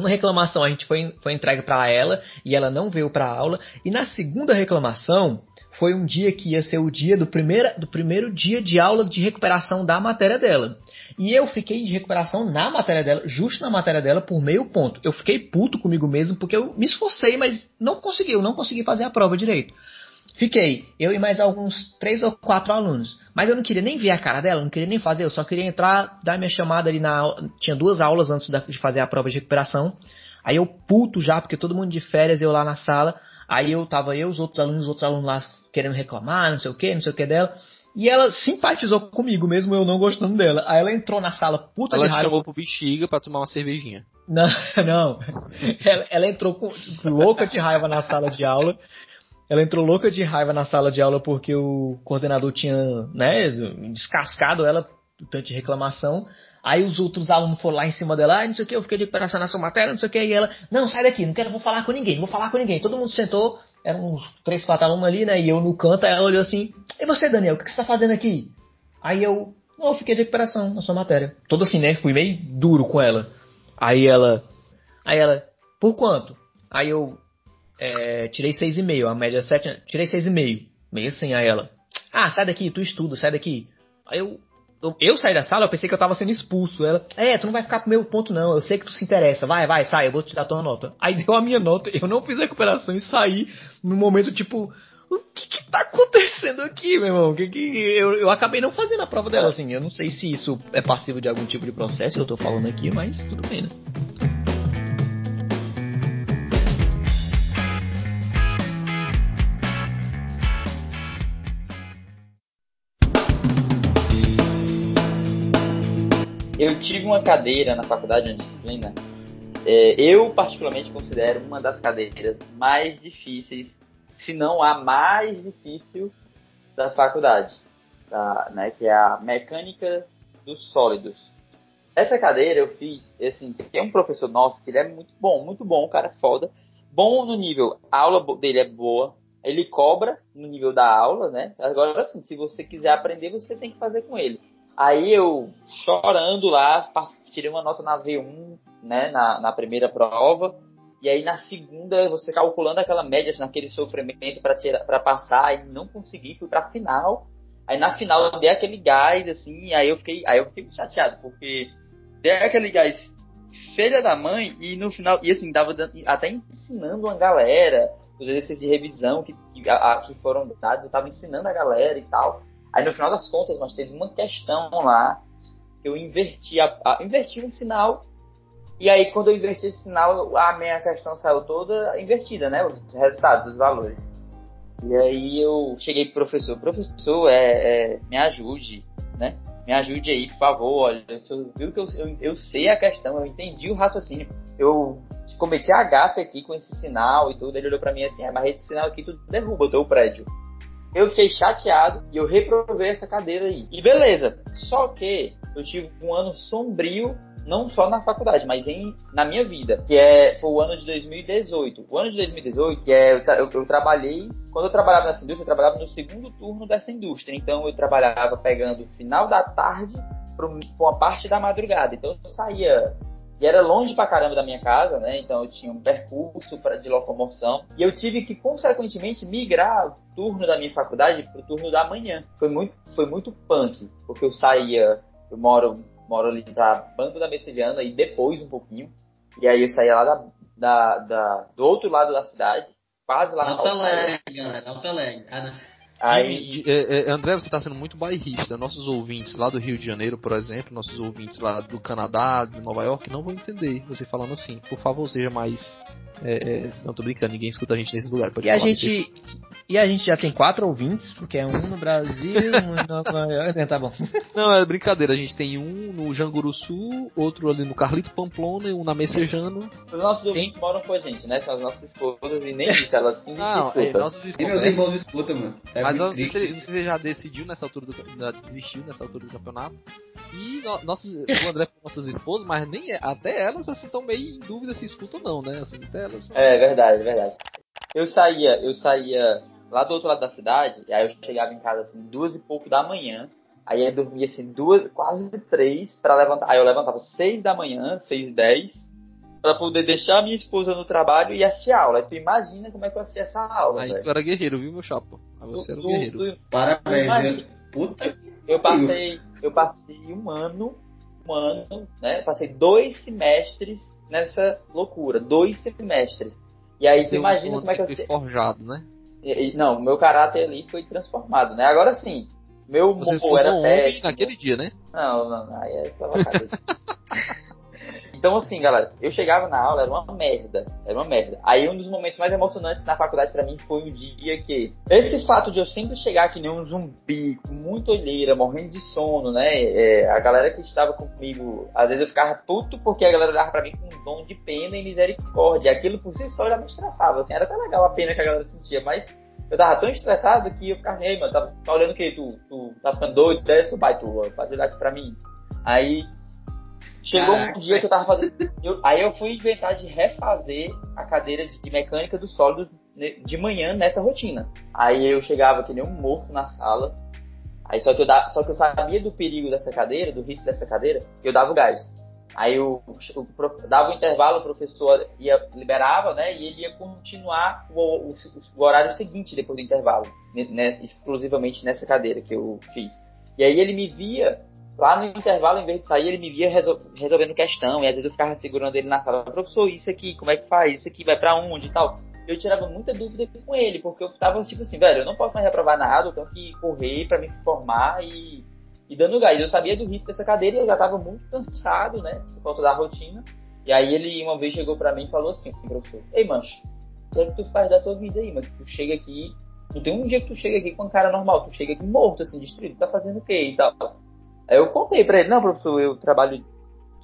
uma reclamação a gente foi, foi entregue para ela e ela não veio para aula, e na segunda reclamação foi um dia que ia ser o dia do primeiro, do primeiro dia de aula de recuperação da matéria dela. E eu fiquei de recuperação na matéria dela, justo na matéria dela, por meio ponto. Eu fiquei puto comigo mesmo porque eu me esforcei, mas não consegui, eu não consegui fazer a prova direito. Fiquei, eu e mais alguns três ou quatro alunos. Mas eu não queria nem ver a cara dela, não queria nem fazer, eu só queria entrar, dar minha chamada ali na aula. Tinha duas aulas antes de fazer a prova de recuperação. Aí eu puto já, porque todo mundo de férias, eu lá na sala. Aí eu tava eu, os outros alunos, os outros alunos lá querendo reclamar, não sei o que, não sei o que dela. E ela simpatizou comigo, mesmo eu não gostando dela. Aí ela entrou na sala puta ela de raiva. Ela chamou pro bexiga pra tomar uma cervejinha. Não, não. Ela, ela entrou com, louca de raiva na sala de aula. Ela entrou louca de raiva na sala de aula porque o coordenador tinha, né, descascado ela tanto de reclamação. Aí os outros alunos foram lá em cima dela, ah, não sei o que, eu fiquei de recuperação na sua matéria, não sei o que, e ela, não, sai daqui, não quero, vou falar com ninguém, vou falar com ninguém. Todo mundo sentou, eram uns três, quatro alunos ali, né, e eu no canto, ela olhou assim, e você, Daniel, o que, que você tá fazendo aqui? Aí eu, não, eu fiquei de recuperação na sua matéria. Todo assim, né, fui meio duro com ela. Aí ela, aí ela, por quanto? Aí eu, é, tirei 6,5, a média 7, tirei 6,5. Meio assim, a ela. Ah, sai daqui, tu estuda, sai daqui. Aí eu, eu, eu saí da sala, eu pensei que eu tava sendo expulso. Ela, é, tu não vai ficar pro meu ponto não, eu sei que tu se interessa, vai, vai, sai, eu vou te dar tua nota. Aí deu a minha nota, eu não fiz a recuperação e saí no momento tipo, o que que tá acontecendo aqui, meu irmão? Que que eu, eu acabei não fazendo a prova dela, assim, eu não sei se isso é passivo de algum tipo de processo, eu tô falando aqui, mas tudo bem, né? Eu tive uma cadeira na faculdade, uma disciplina, é, eu particularmente considero uma das cadeiras mais difíceis, se não a mais difícil da faculdade, tá, né, que é a mecânica dos sólidos. Essa cadeira eu fiz, assim, tem um professor nosso que ele é muito bom, muito bom, cara foda, bom no nível, a aula dele é boa, ele cobra no nível da aula, né? Agora, assim, se você quiser aprender, você tem que fazer com ele. Aí eu, chorando lá, tirei uma nota na V1, né, na, na primeira prova. E aí na segunda, você calculando aquela média, assim, naquele sofrimento para passar, e não consegui, fui pra final. Aí na final eu dei aquele gás, assim, aí eu fiquei, aí eu fiquei chateado, porque dei aquele gás filha da mãe, e no final, e assim, tava dando, até ensinando uma galera, os exercícios de revisão que, que, a, que foram dados, eu tava ensinando a galera e tal. Aí no final das contas, nós teve uma questão lá eu inverti, a, a, inverti um sinal e aí quando eu inverti esse sinal, a minha questão saiu toda invertida, né? Os resultados, os valores. E aí eu cheguei pro professor, professor, é, é me ajude, né? Me ajude aí, por favor. Olha, eu, viu que eu, eu, eu sei a questão, eu entendi o raciocínio. Eu cometi a gafe aqui com esse sinal e tudo. Ele olhou pra mim assim, é, mas esse sinal aqui tu derruba o teu prédio. Eu fiquei chateado e eu reprovei essa cadeira aí. E beleza. Só que eu tive um ano sombrio não só na faculdade, mas em, na minha vida, que é, foi o ano de 2018. O ano de 2018, que é, eu, eu, eu trabalhei, quando eu trabalhava nessa indústria, eu trabalhava no segundo turno dessa indústria. Então eu trabalhava pegando final da tarde para uma parte da madrugada. Então eu saía e era longe pra caramba da minha casa, né? Então eu tinha um percurso pra, de locomoção. E eu tive que, consequentemente, migrar o turno da minha faculdade pro turno da manhã. Foi muito, foi muito punk, porque eu saía, eu moro, moro ali pra Banco da Messiliana e depois um pouquinho. E aí eu saía lá da, da, da, do outro lado da cidade, quase lá Alta Leg, galera, Alta Leg. Ah, Aí, é, é, André, você está sendo muito bairrista. Nossos ouvintes lá do Rio de Janeiro, por exemplo, nossos ouvintes lá do Canadá, de Nova York, não vão entender você falando assim. Por favor, seja mais. É, é, não tô brincando, ninguém escuta a gente nesses lugares. E a gente. E a gente já tem quatro ouvintes, porque é um no Brasil, um em Nova York. Tá bom. Não, é brincadeira. A gente tem um no Janguruçu, outro ali no Carlito Pamplona e um na Messejano. os nossos ouvintes moram com a gente, né? São as nossas esposas e nem isso, elas fingem que Não, é, escutam. nossos E meus irmãos escutam, mano. É Mas você, você já decidiu nessa altura do já desistiu nessa altura do campeonato. E no, nossos, o André com nossas esposas, mas nem até elas assim estão meio em dúvida se escutam ou não, né? Assim, até elas É verdade, verdade. Eu saía, eu saía lá do outro lado da cidade, e aí eu chegava em casa assim, duas e pouco da manhã. Aí eu dormia assim, duas, quase três, para levantar. Aí eu levantava seis da manhã, seis e dez, pra poder deixar a minha esposa no trabalho e assistir a aula. Aí tu imagina como é que eu assistia essa aula, Aí tu era guerreiro, viu, meu chapa? Aí você era um Tu- guerreiro. tu- Parabéns. Imagina. eu- Puta que Eu passei, eu passei um ano, um ano, né? Passei dois semestres nessa loucura, dois semestres. E aí tu Seu imagina como é que eu foi forjado, né? Não, o meu caráter ali foi transformado, né? Agora sim, meu Você humor era péssimo. naquele dia, né? Não, não, aí é só a cabeça. Então, assim, galera, eu chegava na aula, era uma merda. Era uma merda. Aí, um dos momentos mais emocionantes na faculdade pra mim foi o dia que. Esse fato de eu sempre chegar que nem um zumbi, com muita olheira, morrendo de sono, né? É, a galera que estava comigo, às vezes eu ficava puto porque a galera olhava pra mim com um dom de pena e misericórdia. Aquilo por si só já me estressava, assim. Era até legal a pena que a galera sentia, mas. Eu tava tão estressado que eu ficava assim, ei, mano, tá, tá olhando o que? Tu, tu tá ficando doido? Desce, pai, tu, pode olhar aqui pra mim. Aí chegou Caraca. um dia que eu tava fazendo. eu- aí eu fui inventar de refazer a cadeira de, de mecânica do sólido de manhã nessa rotina. Aí eu chegava que nem um morto na sala. Aí só que eu, da, só que eu sabia do perigo dessa cadeira, do risco dessa cadeira, e eu dava o gás. Aí eu, o prof- dava o intervalo, o professor ia, liberava, né? E ele ia continuar o, o, o horário seguinte depois do intervalo, né, exclusivamente nessa cadeira que eu fiz. E aí ele me via lá no intervalo, em vez de sair, ele me via resol- resolvendo questão, e às vezes eu ficava segurando ele na sala, professor, isso aqui, como é que faz? Isso aqui vai pra onde e tal. Eu tirava muita dúvida com ele, porque eu tava tipo assim, velho, eu não posso mais reprovar nada, eu tenho que correr pra me formar e, e dando gás. Eu sabia do risco dessa cadeira e eu já tava muito cansado, né, por conta da rotina. E aí ele uma vez chegou pra mim e falou assim, professor, ei, mancho, o que é que tu faz da tua vida aí, mano? Tu chega aqui, não tem um dia que tu chega aqui com a cara normal, tu chega aqui morto, assim, destruído, tá fazendo o quê e tal. Aí eu contei pra ele, não, professor, eu trabalho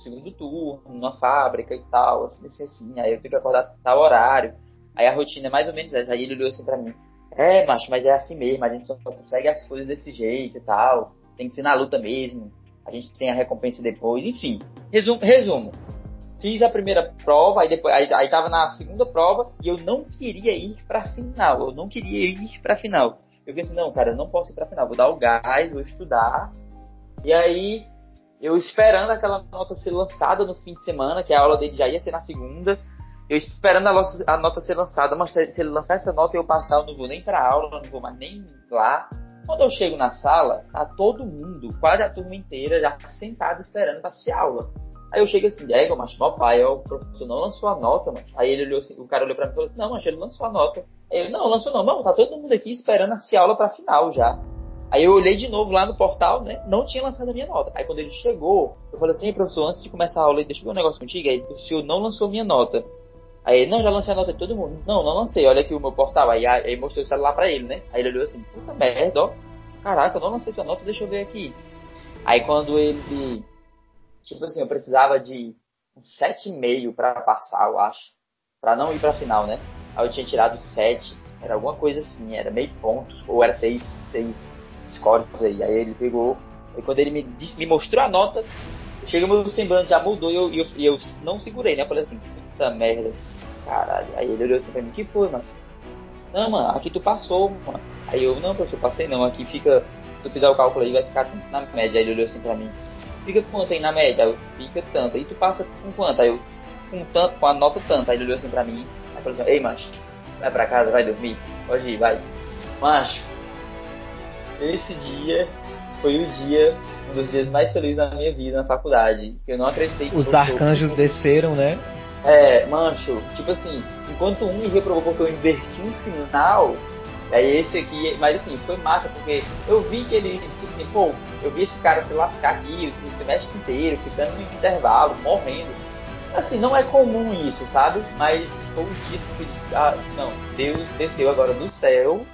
segundo turno, numa fábrica e tal, assim, assim, assim. Aí eu tenho que acordar tal horário. Aí a rotina é mais ou menos essa. Aí ele olhou assim pra mim, é, macho, mas é assim mesmo, a gente só consegue as coisas desse jeito e tal. Tem que ser na luta mesmo. A gente tem a recompensa depois, enfim. Resumo, resumo. Fiz a primeira prova, aí depois aí, aí tava na segunda prova e eu não queria ir pra final. Eu não queria ir pra final. Eu pensei, não, cara, eu não posso ir pra final. Vou dar o gás, vou estudar. E aí, eu esperando aquela nota ser lançada no fim de semana, que a aula dele já ia ser na segunda. Eu esperando a, a nota ser lançada, mas se se ele lançar essa nota e eu passar, eu não vou nem pra aula, não vou mais nem lá. Quando eu chego na sala, tá todo mundo, quase a turma inteira, já sentado esperando pra a aula. Aí eu chego assim, Diego, mas meu pai, ó, o professor não lançou a nota, mas Aí ele olhou assim, o cara olhou pra mim e falou, não, mas ele lançou a nota. Aí eu, não, lançou não, não, tá todo mundo aqui esperando assistir a aula pra final já. Aí eu olhei de novo lá no portal, né? Não tinha lançado a minha nota. Aí quando ele chegou, eu falei assim, "Ei, professor, antes de começar a aula, deixa eu ver um negócio contigo. Aí o senhor não lançou minha nota. Aí ele, não, já lancei a nota de todo mundo. Não, não lancei, olha aqui o meu portal. Aí, aí mostrei o celular pra ele, né? Aí ele olhou assim, puta merda, ó. Caraca, eu não lancei tua nota, deixa eu ver aqui. Aí quando ele. Tipo assim, eu precisava de um 7,5 pra passar, eu acho. Pra não ir pra final, né? Aí eu tinha tirado 7. Era alguma coisa assim, era meio ponto. Ou era 6, 6 scores aí. Aí ele pegou. E quando ele me, disse, me mostrou a nota, chega meu semblante já mudou e eu, e eu, e eu não segurei, né? Eu falei assim, puta merda. Caralho. Aí ele olhou assim pra mim, que foi, mano? Não, mano, aqui tu passou, mano. Aí eu, não, professor, passei não. Aqui fica. Se tu fizer o cálculo aí, vai ficar na média. Aí ele olhou assim pra mim. Fica quanto aí na média? Eu, fica tanto. Aí tu passa com quanto? Aí eu, com tanto, com a nota tanto. Aí ele olhou assim pra mim. Aí falou assim, ei, macho, vai pra casa, vai dormir. Pode ir, vai. Macho, esse dia foi o dia, um dos dias mais felizes da minha vida na faculdade. Eu não acreditei Os eu arcanjos desceram, né? É, mancho, tipo assim, enquanto um me reprovou porque eu inverti um sinal, aí esse aqui, mas assim, foi massa, porque eu vi que ele, tipo assim, pô, eu vi esse cara se lascar aqui o semestre inteiro, ficando no intervalo, morrendo. Assim, não é comum isso, sabe? Mas foi um dia que ah, não, Deus desceu agora do céu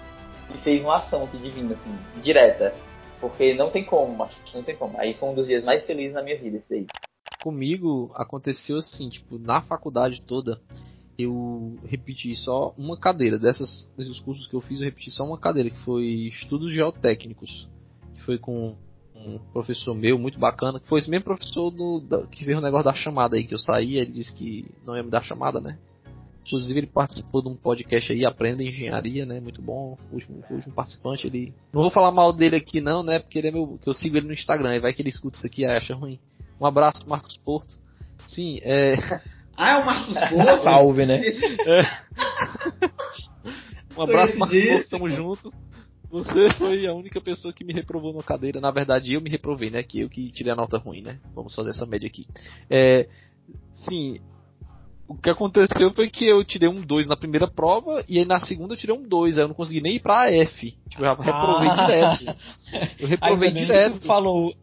e fez uma ação aqui divina, assim, direta. Porque não tem como, macho, não tem como. Aí foi um dos dias mais felizes na minha vida, esse daí comigo aconteceu assim, tipo, na faculdade toda, eu repeti só uma cadeira. Dessas, desses cursos que eu fiz, eu repeti só uma cadeira, que foi Estudos Geotécnicos. Que foi com um professor meu, muito bacana, que foi esse mesmo professor do, da, que veio o negócio da chamada aí, que eu saí, ele disse que não ia me dar chamada, né? Inclusive ele participou de um podcast aí, Aprenda Engenharia, né? Muito bom. O último, o último participante, ele. Não vou falar mal dele aqui não, né? Porque ele é meu. que eu sigo ele no Instagram, e vai que ele escuta isso aqui e acha ruim. Um abraço, Marcos Porto. Sim, é. Ah, é o Marcos Porto? Salve, né? É. Um abraço, Marcos Porto, tamo junto. Você foi a única pessoa que me reprovou na cadeira. Na verdade, eu me reprovei, né? Que eu que tirei a nota ruim, né? Vamos fazer essa média aqui. É, sim, o que aconteceu foi que eu tirei um 2 na primeira prova e aí na segunda eu tirei um 2. Aí eu não consegui nem ir pra F. Tipo, eu já reprovei ah. direto. Eu reprovei direto. Tu falou,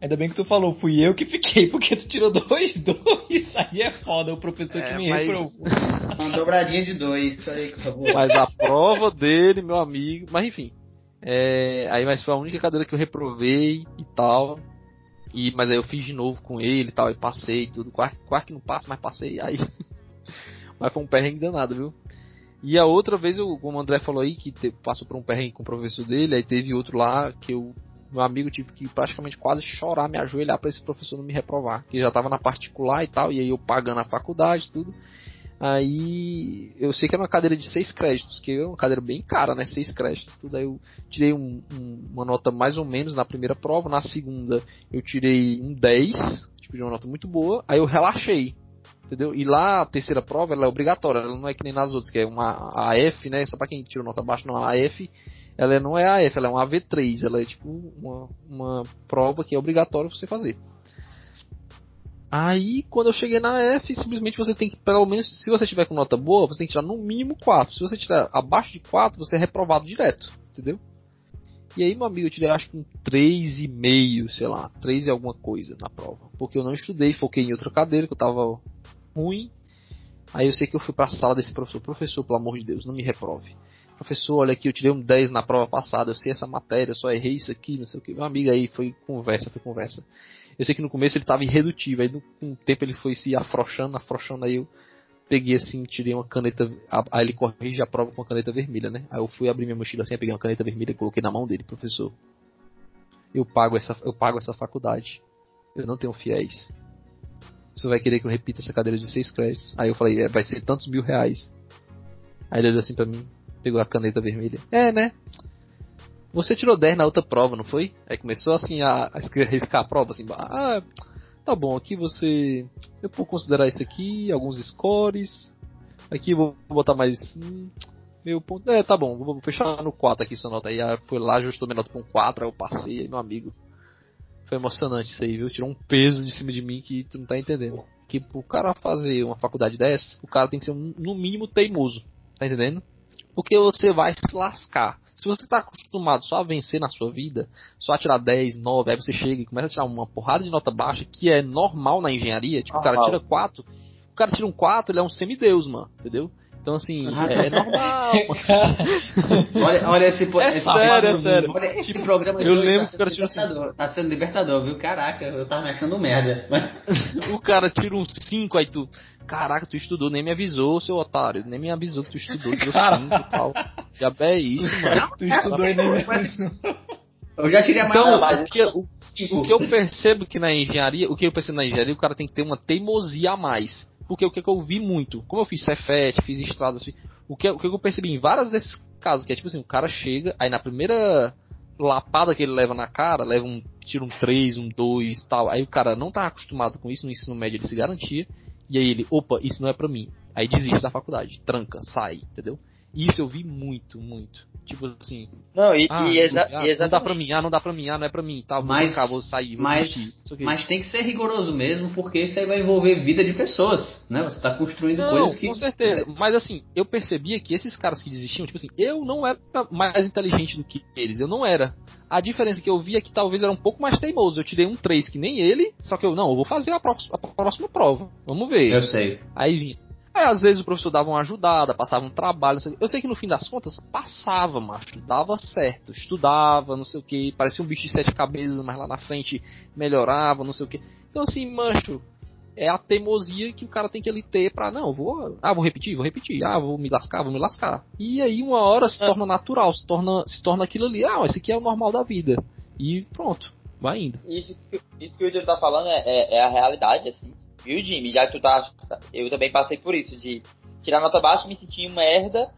Ainda bem que tu falou, fui eu que fiquei, porque tu tirou dois, dois. Aí é foda, o professor é, que me mas... reprovou. Uma dobradinha de dois, isso aí, Mas a prova dele, meu amigo. Mas enfim. É... Aí, mas foi a única cadeira que eu reprovei e tal. E, mas aí eu fiz de novo com ele e tal, e passei tudo. Quase, quase que não passa, mas passei. Aí. Mas foi um perrengue danado, viu? E a outra vez, eu, como o André falou aí, que te, passou por um perrengue com o professor dele, aí teve outro lá que eu meu amigo tive que praticamente quase chorar, me ajoelhar para esse professor não me reprovar, que já estava na particular e tal, e aí eu pagando a faculdade, tudo. Aí eu sei que era uma cadeira de seis créditos, que é uma cadeira bem cara, né? Seis créditos, tudo. Aí eu tirei um, um, uma nota mais ou menos na primeira prova, na segunda eu tirei um 10, tipo de uma nota muito boa. Aí eu relaxei, entendeu? E lá a terceira prova ela é obrigatória, ela não é que nem nas outras, que é uma AF, né? Só para quem tirou nota baixa, não, a AF ela não é AF, ela é um AV3, ela é tipo uma, uma prova que é obrigatório você fazer. Aí, quando eu cheguei na F, simplesmente você tem que, pelo menos, se você tiver com nota boa, você tem que tirar no mínimo 4. Se você tirar abaixo de 4, você é reprovado direto, entendeu? E aí, meu amigo, eu tirei acho que um 3,5, sei lá, 3 e alguma coisa na prova. Porque eu não estudei, foquei em outra cadeira, que eu tava ruim. Aí eu sei que eu fui pra sala desse professor. Professor, pelo amor de Deus, não me reprove professor, olha aqui, eu tirei um 10 na prova passada, eu sei essa matéria, eu só errei isso aqui, não sei o que. Meu amigo aí foi conversa, foi conversa. Eu sei que no começo ele estava irredutível, aí no, com o tempo ele foi se afrouxando, afrouxando, aí eu peguei assim, tirei uma caneta, aí ele corrige a prova com a caneta vermelha, né? Aí eu fui abrir minha mochila assim, peguei uma caneta vermelha e coloquei na mão dele, professor. Eu pago essa, eu pago essa faculdade. Eu não tenho fiéis. Você vai querer que eu repita essa cadeira de seis créditos? Aí eu falei, é, vai ser tantos mil reais. Aí ele olhou assim pra mim, pegou a caneta vermelha. É, né? Você tirou 10 na outra prova, não foi? Aí começou assim a, a riscar a prova, assim, ah, tá bom, aqui você. Eu vou considerar isso aqui, alguns scores. Aqui eu vou botar mais. Hum, meu ponto. É, tá bom, vou fechar no 4 aqui sua nota. Aí foi lá, ajustou minha nota pra um 4, aí eu passei, aí meu amigo. Foi emocionante isso aí, viu? Tirou um peso de cima de mim que tu não tá entendendo. Que pro cara fazer uma faculdade dessa, o cara tem que ser um, no mínimo teimoso. Tá entendendo? Porque você vai se lascar. Se você está acostumado só a vencer na sua vida, só a tirar 10, 9, aí você chega e começa a tirar uma porrada de nota baixa, que é normal na engenharia, tipo, normal. o cara tira 4, o cara tira um 4, ele é um semideus, mano, entendeu? Então, assim, é, é normal. olha, olha esse É esse sério, é sério. Olha esse programa Eu lembro tá que o cara assim. Tá sendo libertador, viu? Caraca, eu tava me achando merda. o cara tira um 5, aí tu. Caraca, tu estudou, nem me avisou, seu otário. Nem me avisou que tu estudou, tirou 5 e tal. Já é isso, mano. tu estudou e nem me avisou. Eu já tirei a então, o que, o, o que eu percebo que na engenharia, o que eu percebo na engenharia, o cara tem que ter uma teimosia a mais. Porque o que, que eu vi muito, como eu fiz Cefet, fiz estradas, fiz, o, que, o que eu percebi em vários desses casos, que é tipo assim, o cara chega, aí na primeira lapada que ele leva na cara, leva um, tira um 3, um 2 tal, aí o cara não tá acostumado com isso, no ensino médio ele se garantia, e aí ele, opa, isso não é pra mim. Aí desiste da faculdade, tranca, sai, entendeu? Isso eu vi muito, muito. Tipo assim. Não, e, ah, e, exa ah, e não dá pra mim, ah, não dá pra mim, ah, não é pra mim, tá, vou Mas- brincar, vou sair, vou Mas, mas tem que ser rigoroso mesmo, porque isso aí vai envolver vida de pessoas, né? Você tá construindo Não, coisas que. com certeza. Mas assim, eu percebia que esses caras que desistiam, tipo assim, eu não era mais inteligente do que eles, eu não era. A diferença que eu via é que talvez era um pouco mais teimoso. Eu tirei um 3 que nem ele, só que eu, não, eu vou fazer a, pró- a próxima prova. Vamos ver. Eu sei. Aí vinha. Aí às vezes o professor dava uma ajudada, passava um trabalho, não sei. Eu sei que no fim das contas passava, macho, dava certo, estudava, não sei o que, parecia um bicho de sete cabeças, mas lá na frente melhorava, não sei o que. Então assim, macho, é a teimosia que o cara tem que ele ter pra, não, vou, ah, vou repetir, vou repetir, ah, vou me lascar, vou me lascar. E aí uma hora se torna natural, se torna, se torna aquilo ali, ah, esse aqui é o normal da vida. E pronto, vai indo. Isso, que- isso que o Júlio tá falando é, é, é a realidade, assim. Viu, Jimmy? Já que tu tá. Eu também passei por isso, de tirar nota baixa, me sentir merda.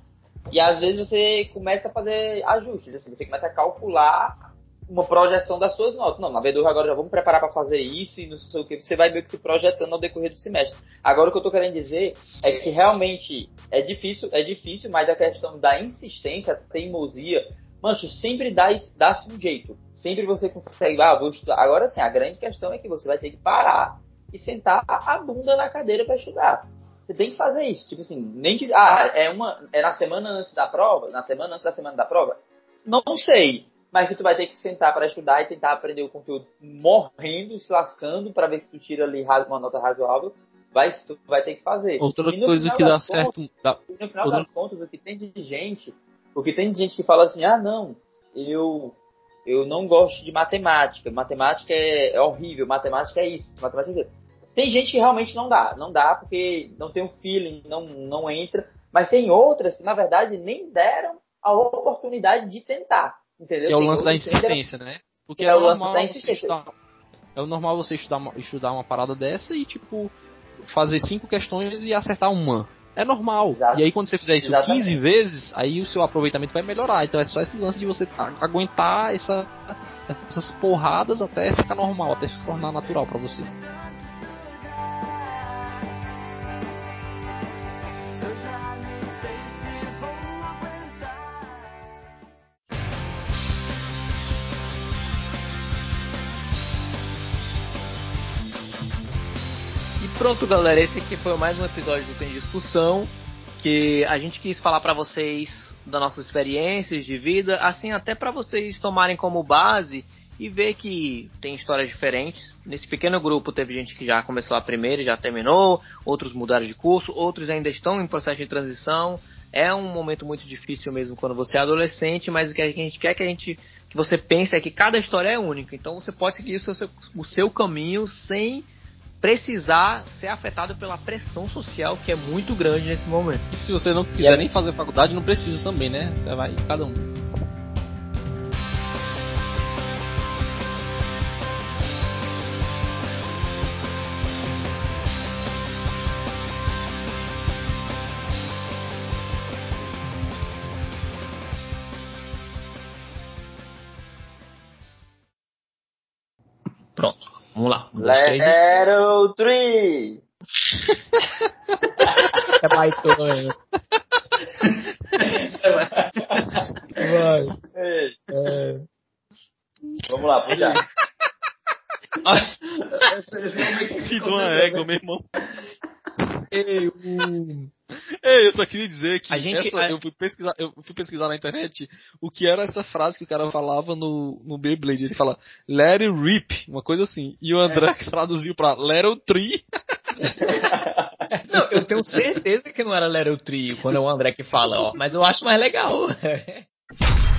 E às vezes você começa a fazer ajustes, assim, você começa a calcular uma projeção das suas notas. Não, na B2 agora já vamos preparar para fazer isso e não sei o que. Você vai meio que se projetando ao decorrer do semestre. Agora o que eu tô querendo dizer é que realmente é difícil, é difícil, mas a questão da insistência, teimosia, mancho, sempre dá, dá-se um jeito. Sempre você consegue, ah, vou estudar. Agora sim, a grande questão é que você vai ter que parar e sentar a bunda na cadeira para estudar. Você tem que fazer isso. Tipo assim, nem que. Ah, é, uma, é na semana antes da prova? Na semana antes da semana da prova? Não sei. Mas que tu vai ter que sentar para estudar e tentar aprender o conteúdo morrendo, se lascando, para ver se tu tira ali uma nota razoável. Vai, tu vai ter que fazer. Outra coisa que dá contas- certo. dá- no final Outra- das contas, o que tem de gente, o que tem de gente que fala assim, ah não, eu eu não gosto de matemática, matemática é, é horrível, matemática é isso, matemática é aquilo. Tem gente que realmente não dá, não dá porque não tem um feeling, não, não entra, mas tem outras que na verdade nem deram a oportunidade de tentar, entendeu? Que é o Tem lance da insistência, né? Porque É é, o lance normal da você insistência. estudar. É o normal você estudar uma, estudar uma parada dessa e, tipo, fazer cinco questões e acertar uma. É normal. Exato. E aí quando você fizer isso Exatamente. 15 vezes, aí o seu aproveitamento vai melhorar. Então é só esse lance de você aguentar essa, essas porradas até ficar normal, até se tornar natural pra você. Pronto, galera, esse aqui foi mais um episódio do Tem Discussão, que a gente quis falar pra vocês das nossas experiências de vida, assim até pra vocês tomarem como base e ver que tem histórias diferentes. Nesse pequeno grupo teve gente que já começou a primeira e já terminou, outros mudaram de curso, outros ainda estão em processo de transição. É um momento muito difícil mesmo quando você é adolescente, mas o que a gente quer que a gente que você pense é que cada história é única. Então você pode seguir o seu- o seu caminho sem precisar ser afetado pela pressão social que é muito grande nesse momento. E se você não quiser é- nem fazer faculdade, não precisa também, né? Você vai cada um. Três, e- Level 3! É baitona. Vai. É... Vamos lá, puxa. Filho de uma égua, meu irmão. Ei, o- Ei, eu só queria dizer que A gente- essa- a- eu, fui pesquisar, eu fui pesquisar na internet o que era essa frase que o cara falava no, no Beyblade. Ele fala Let it rip, uma coisa assim. E o André traduziu pra Let it tree. Não, eu tenho certeza que não era Little Trio quando é o André que fala, ó, mas eu acho mais legal.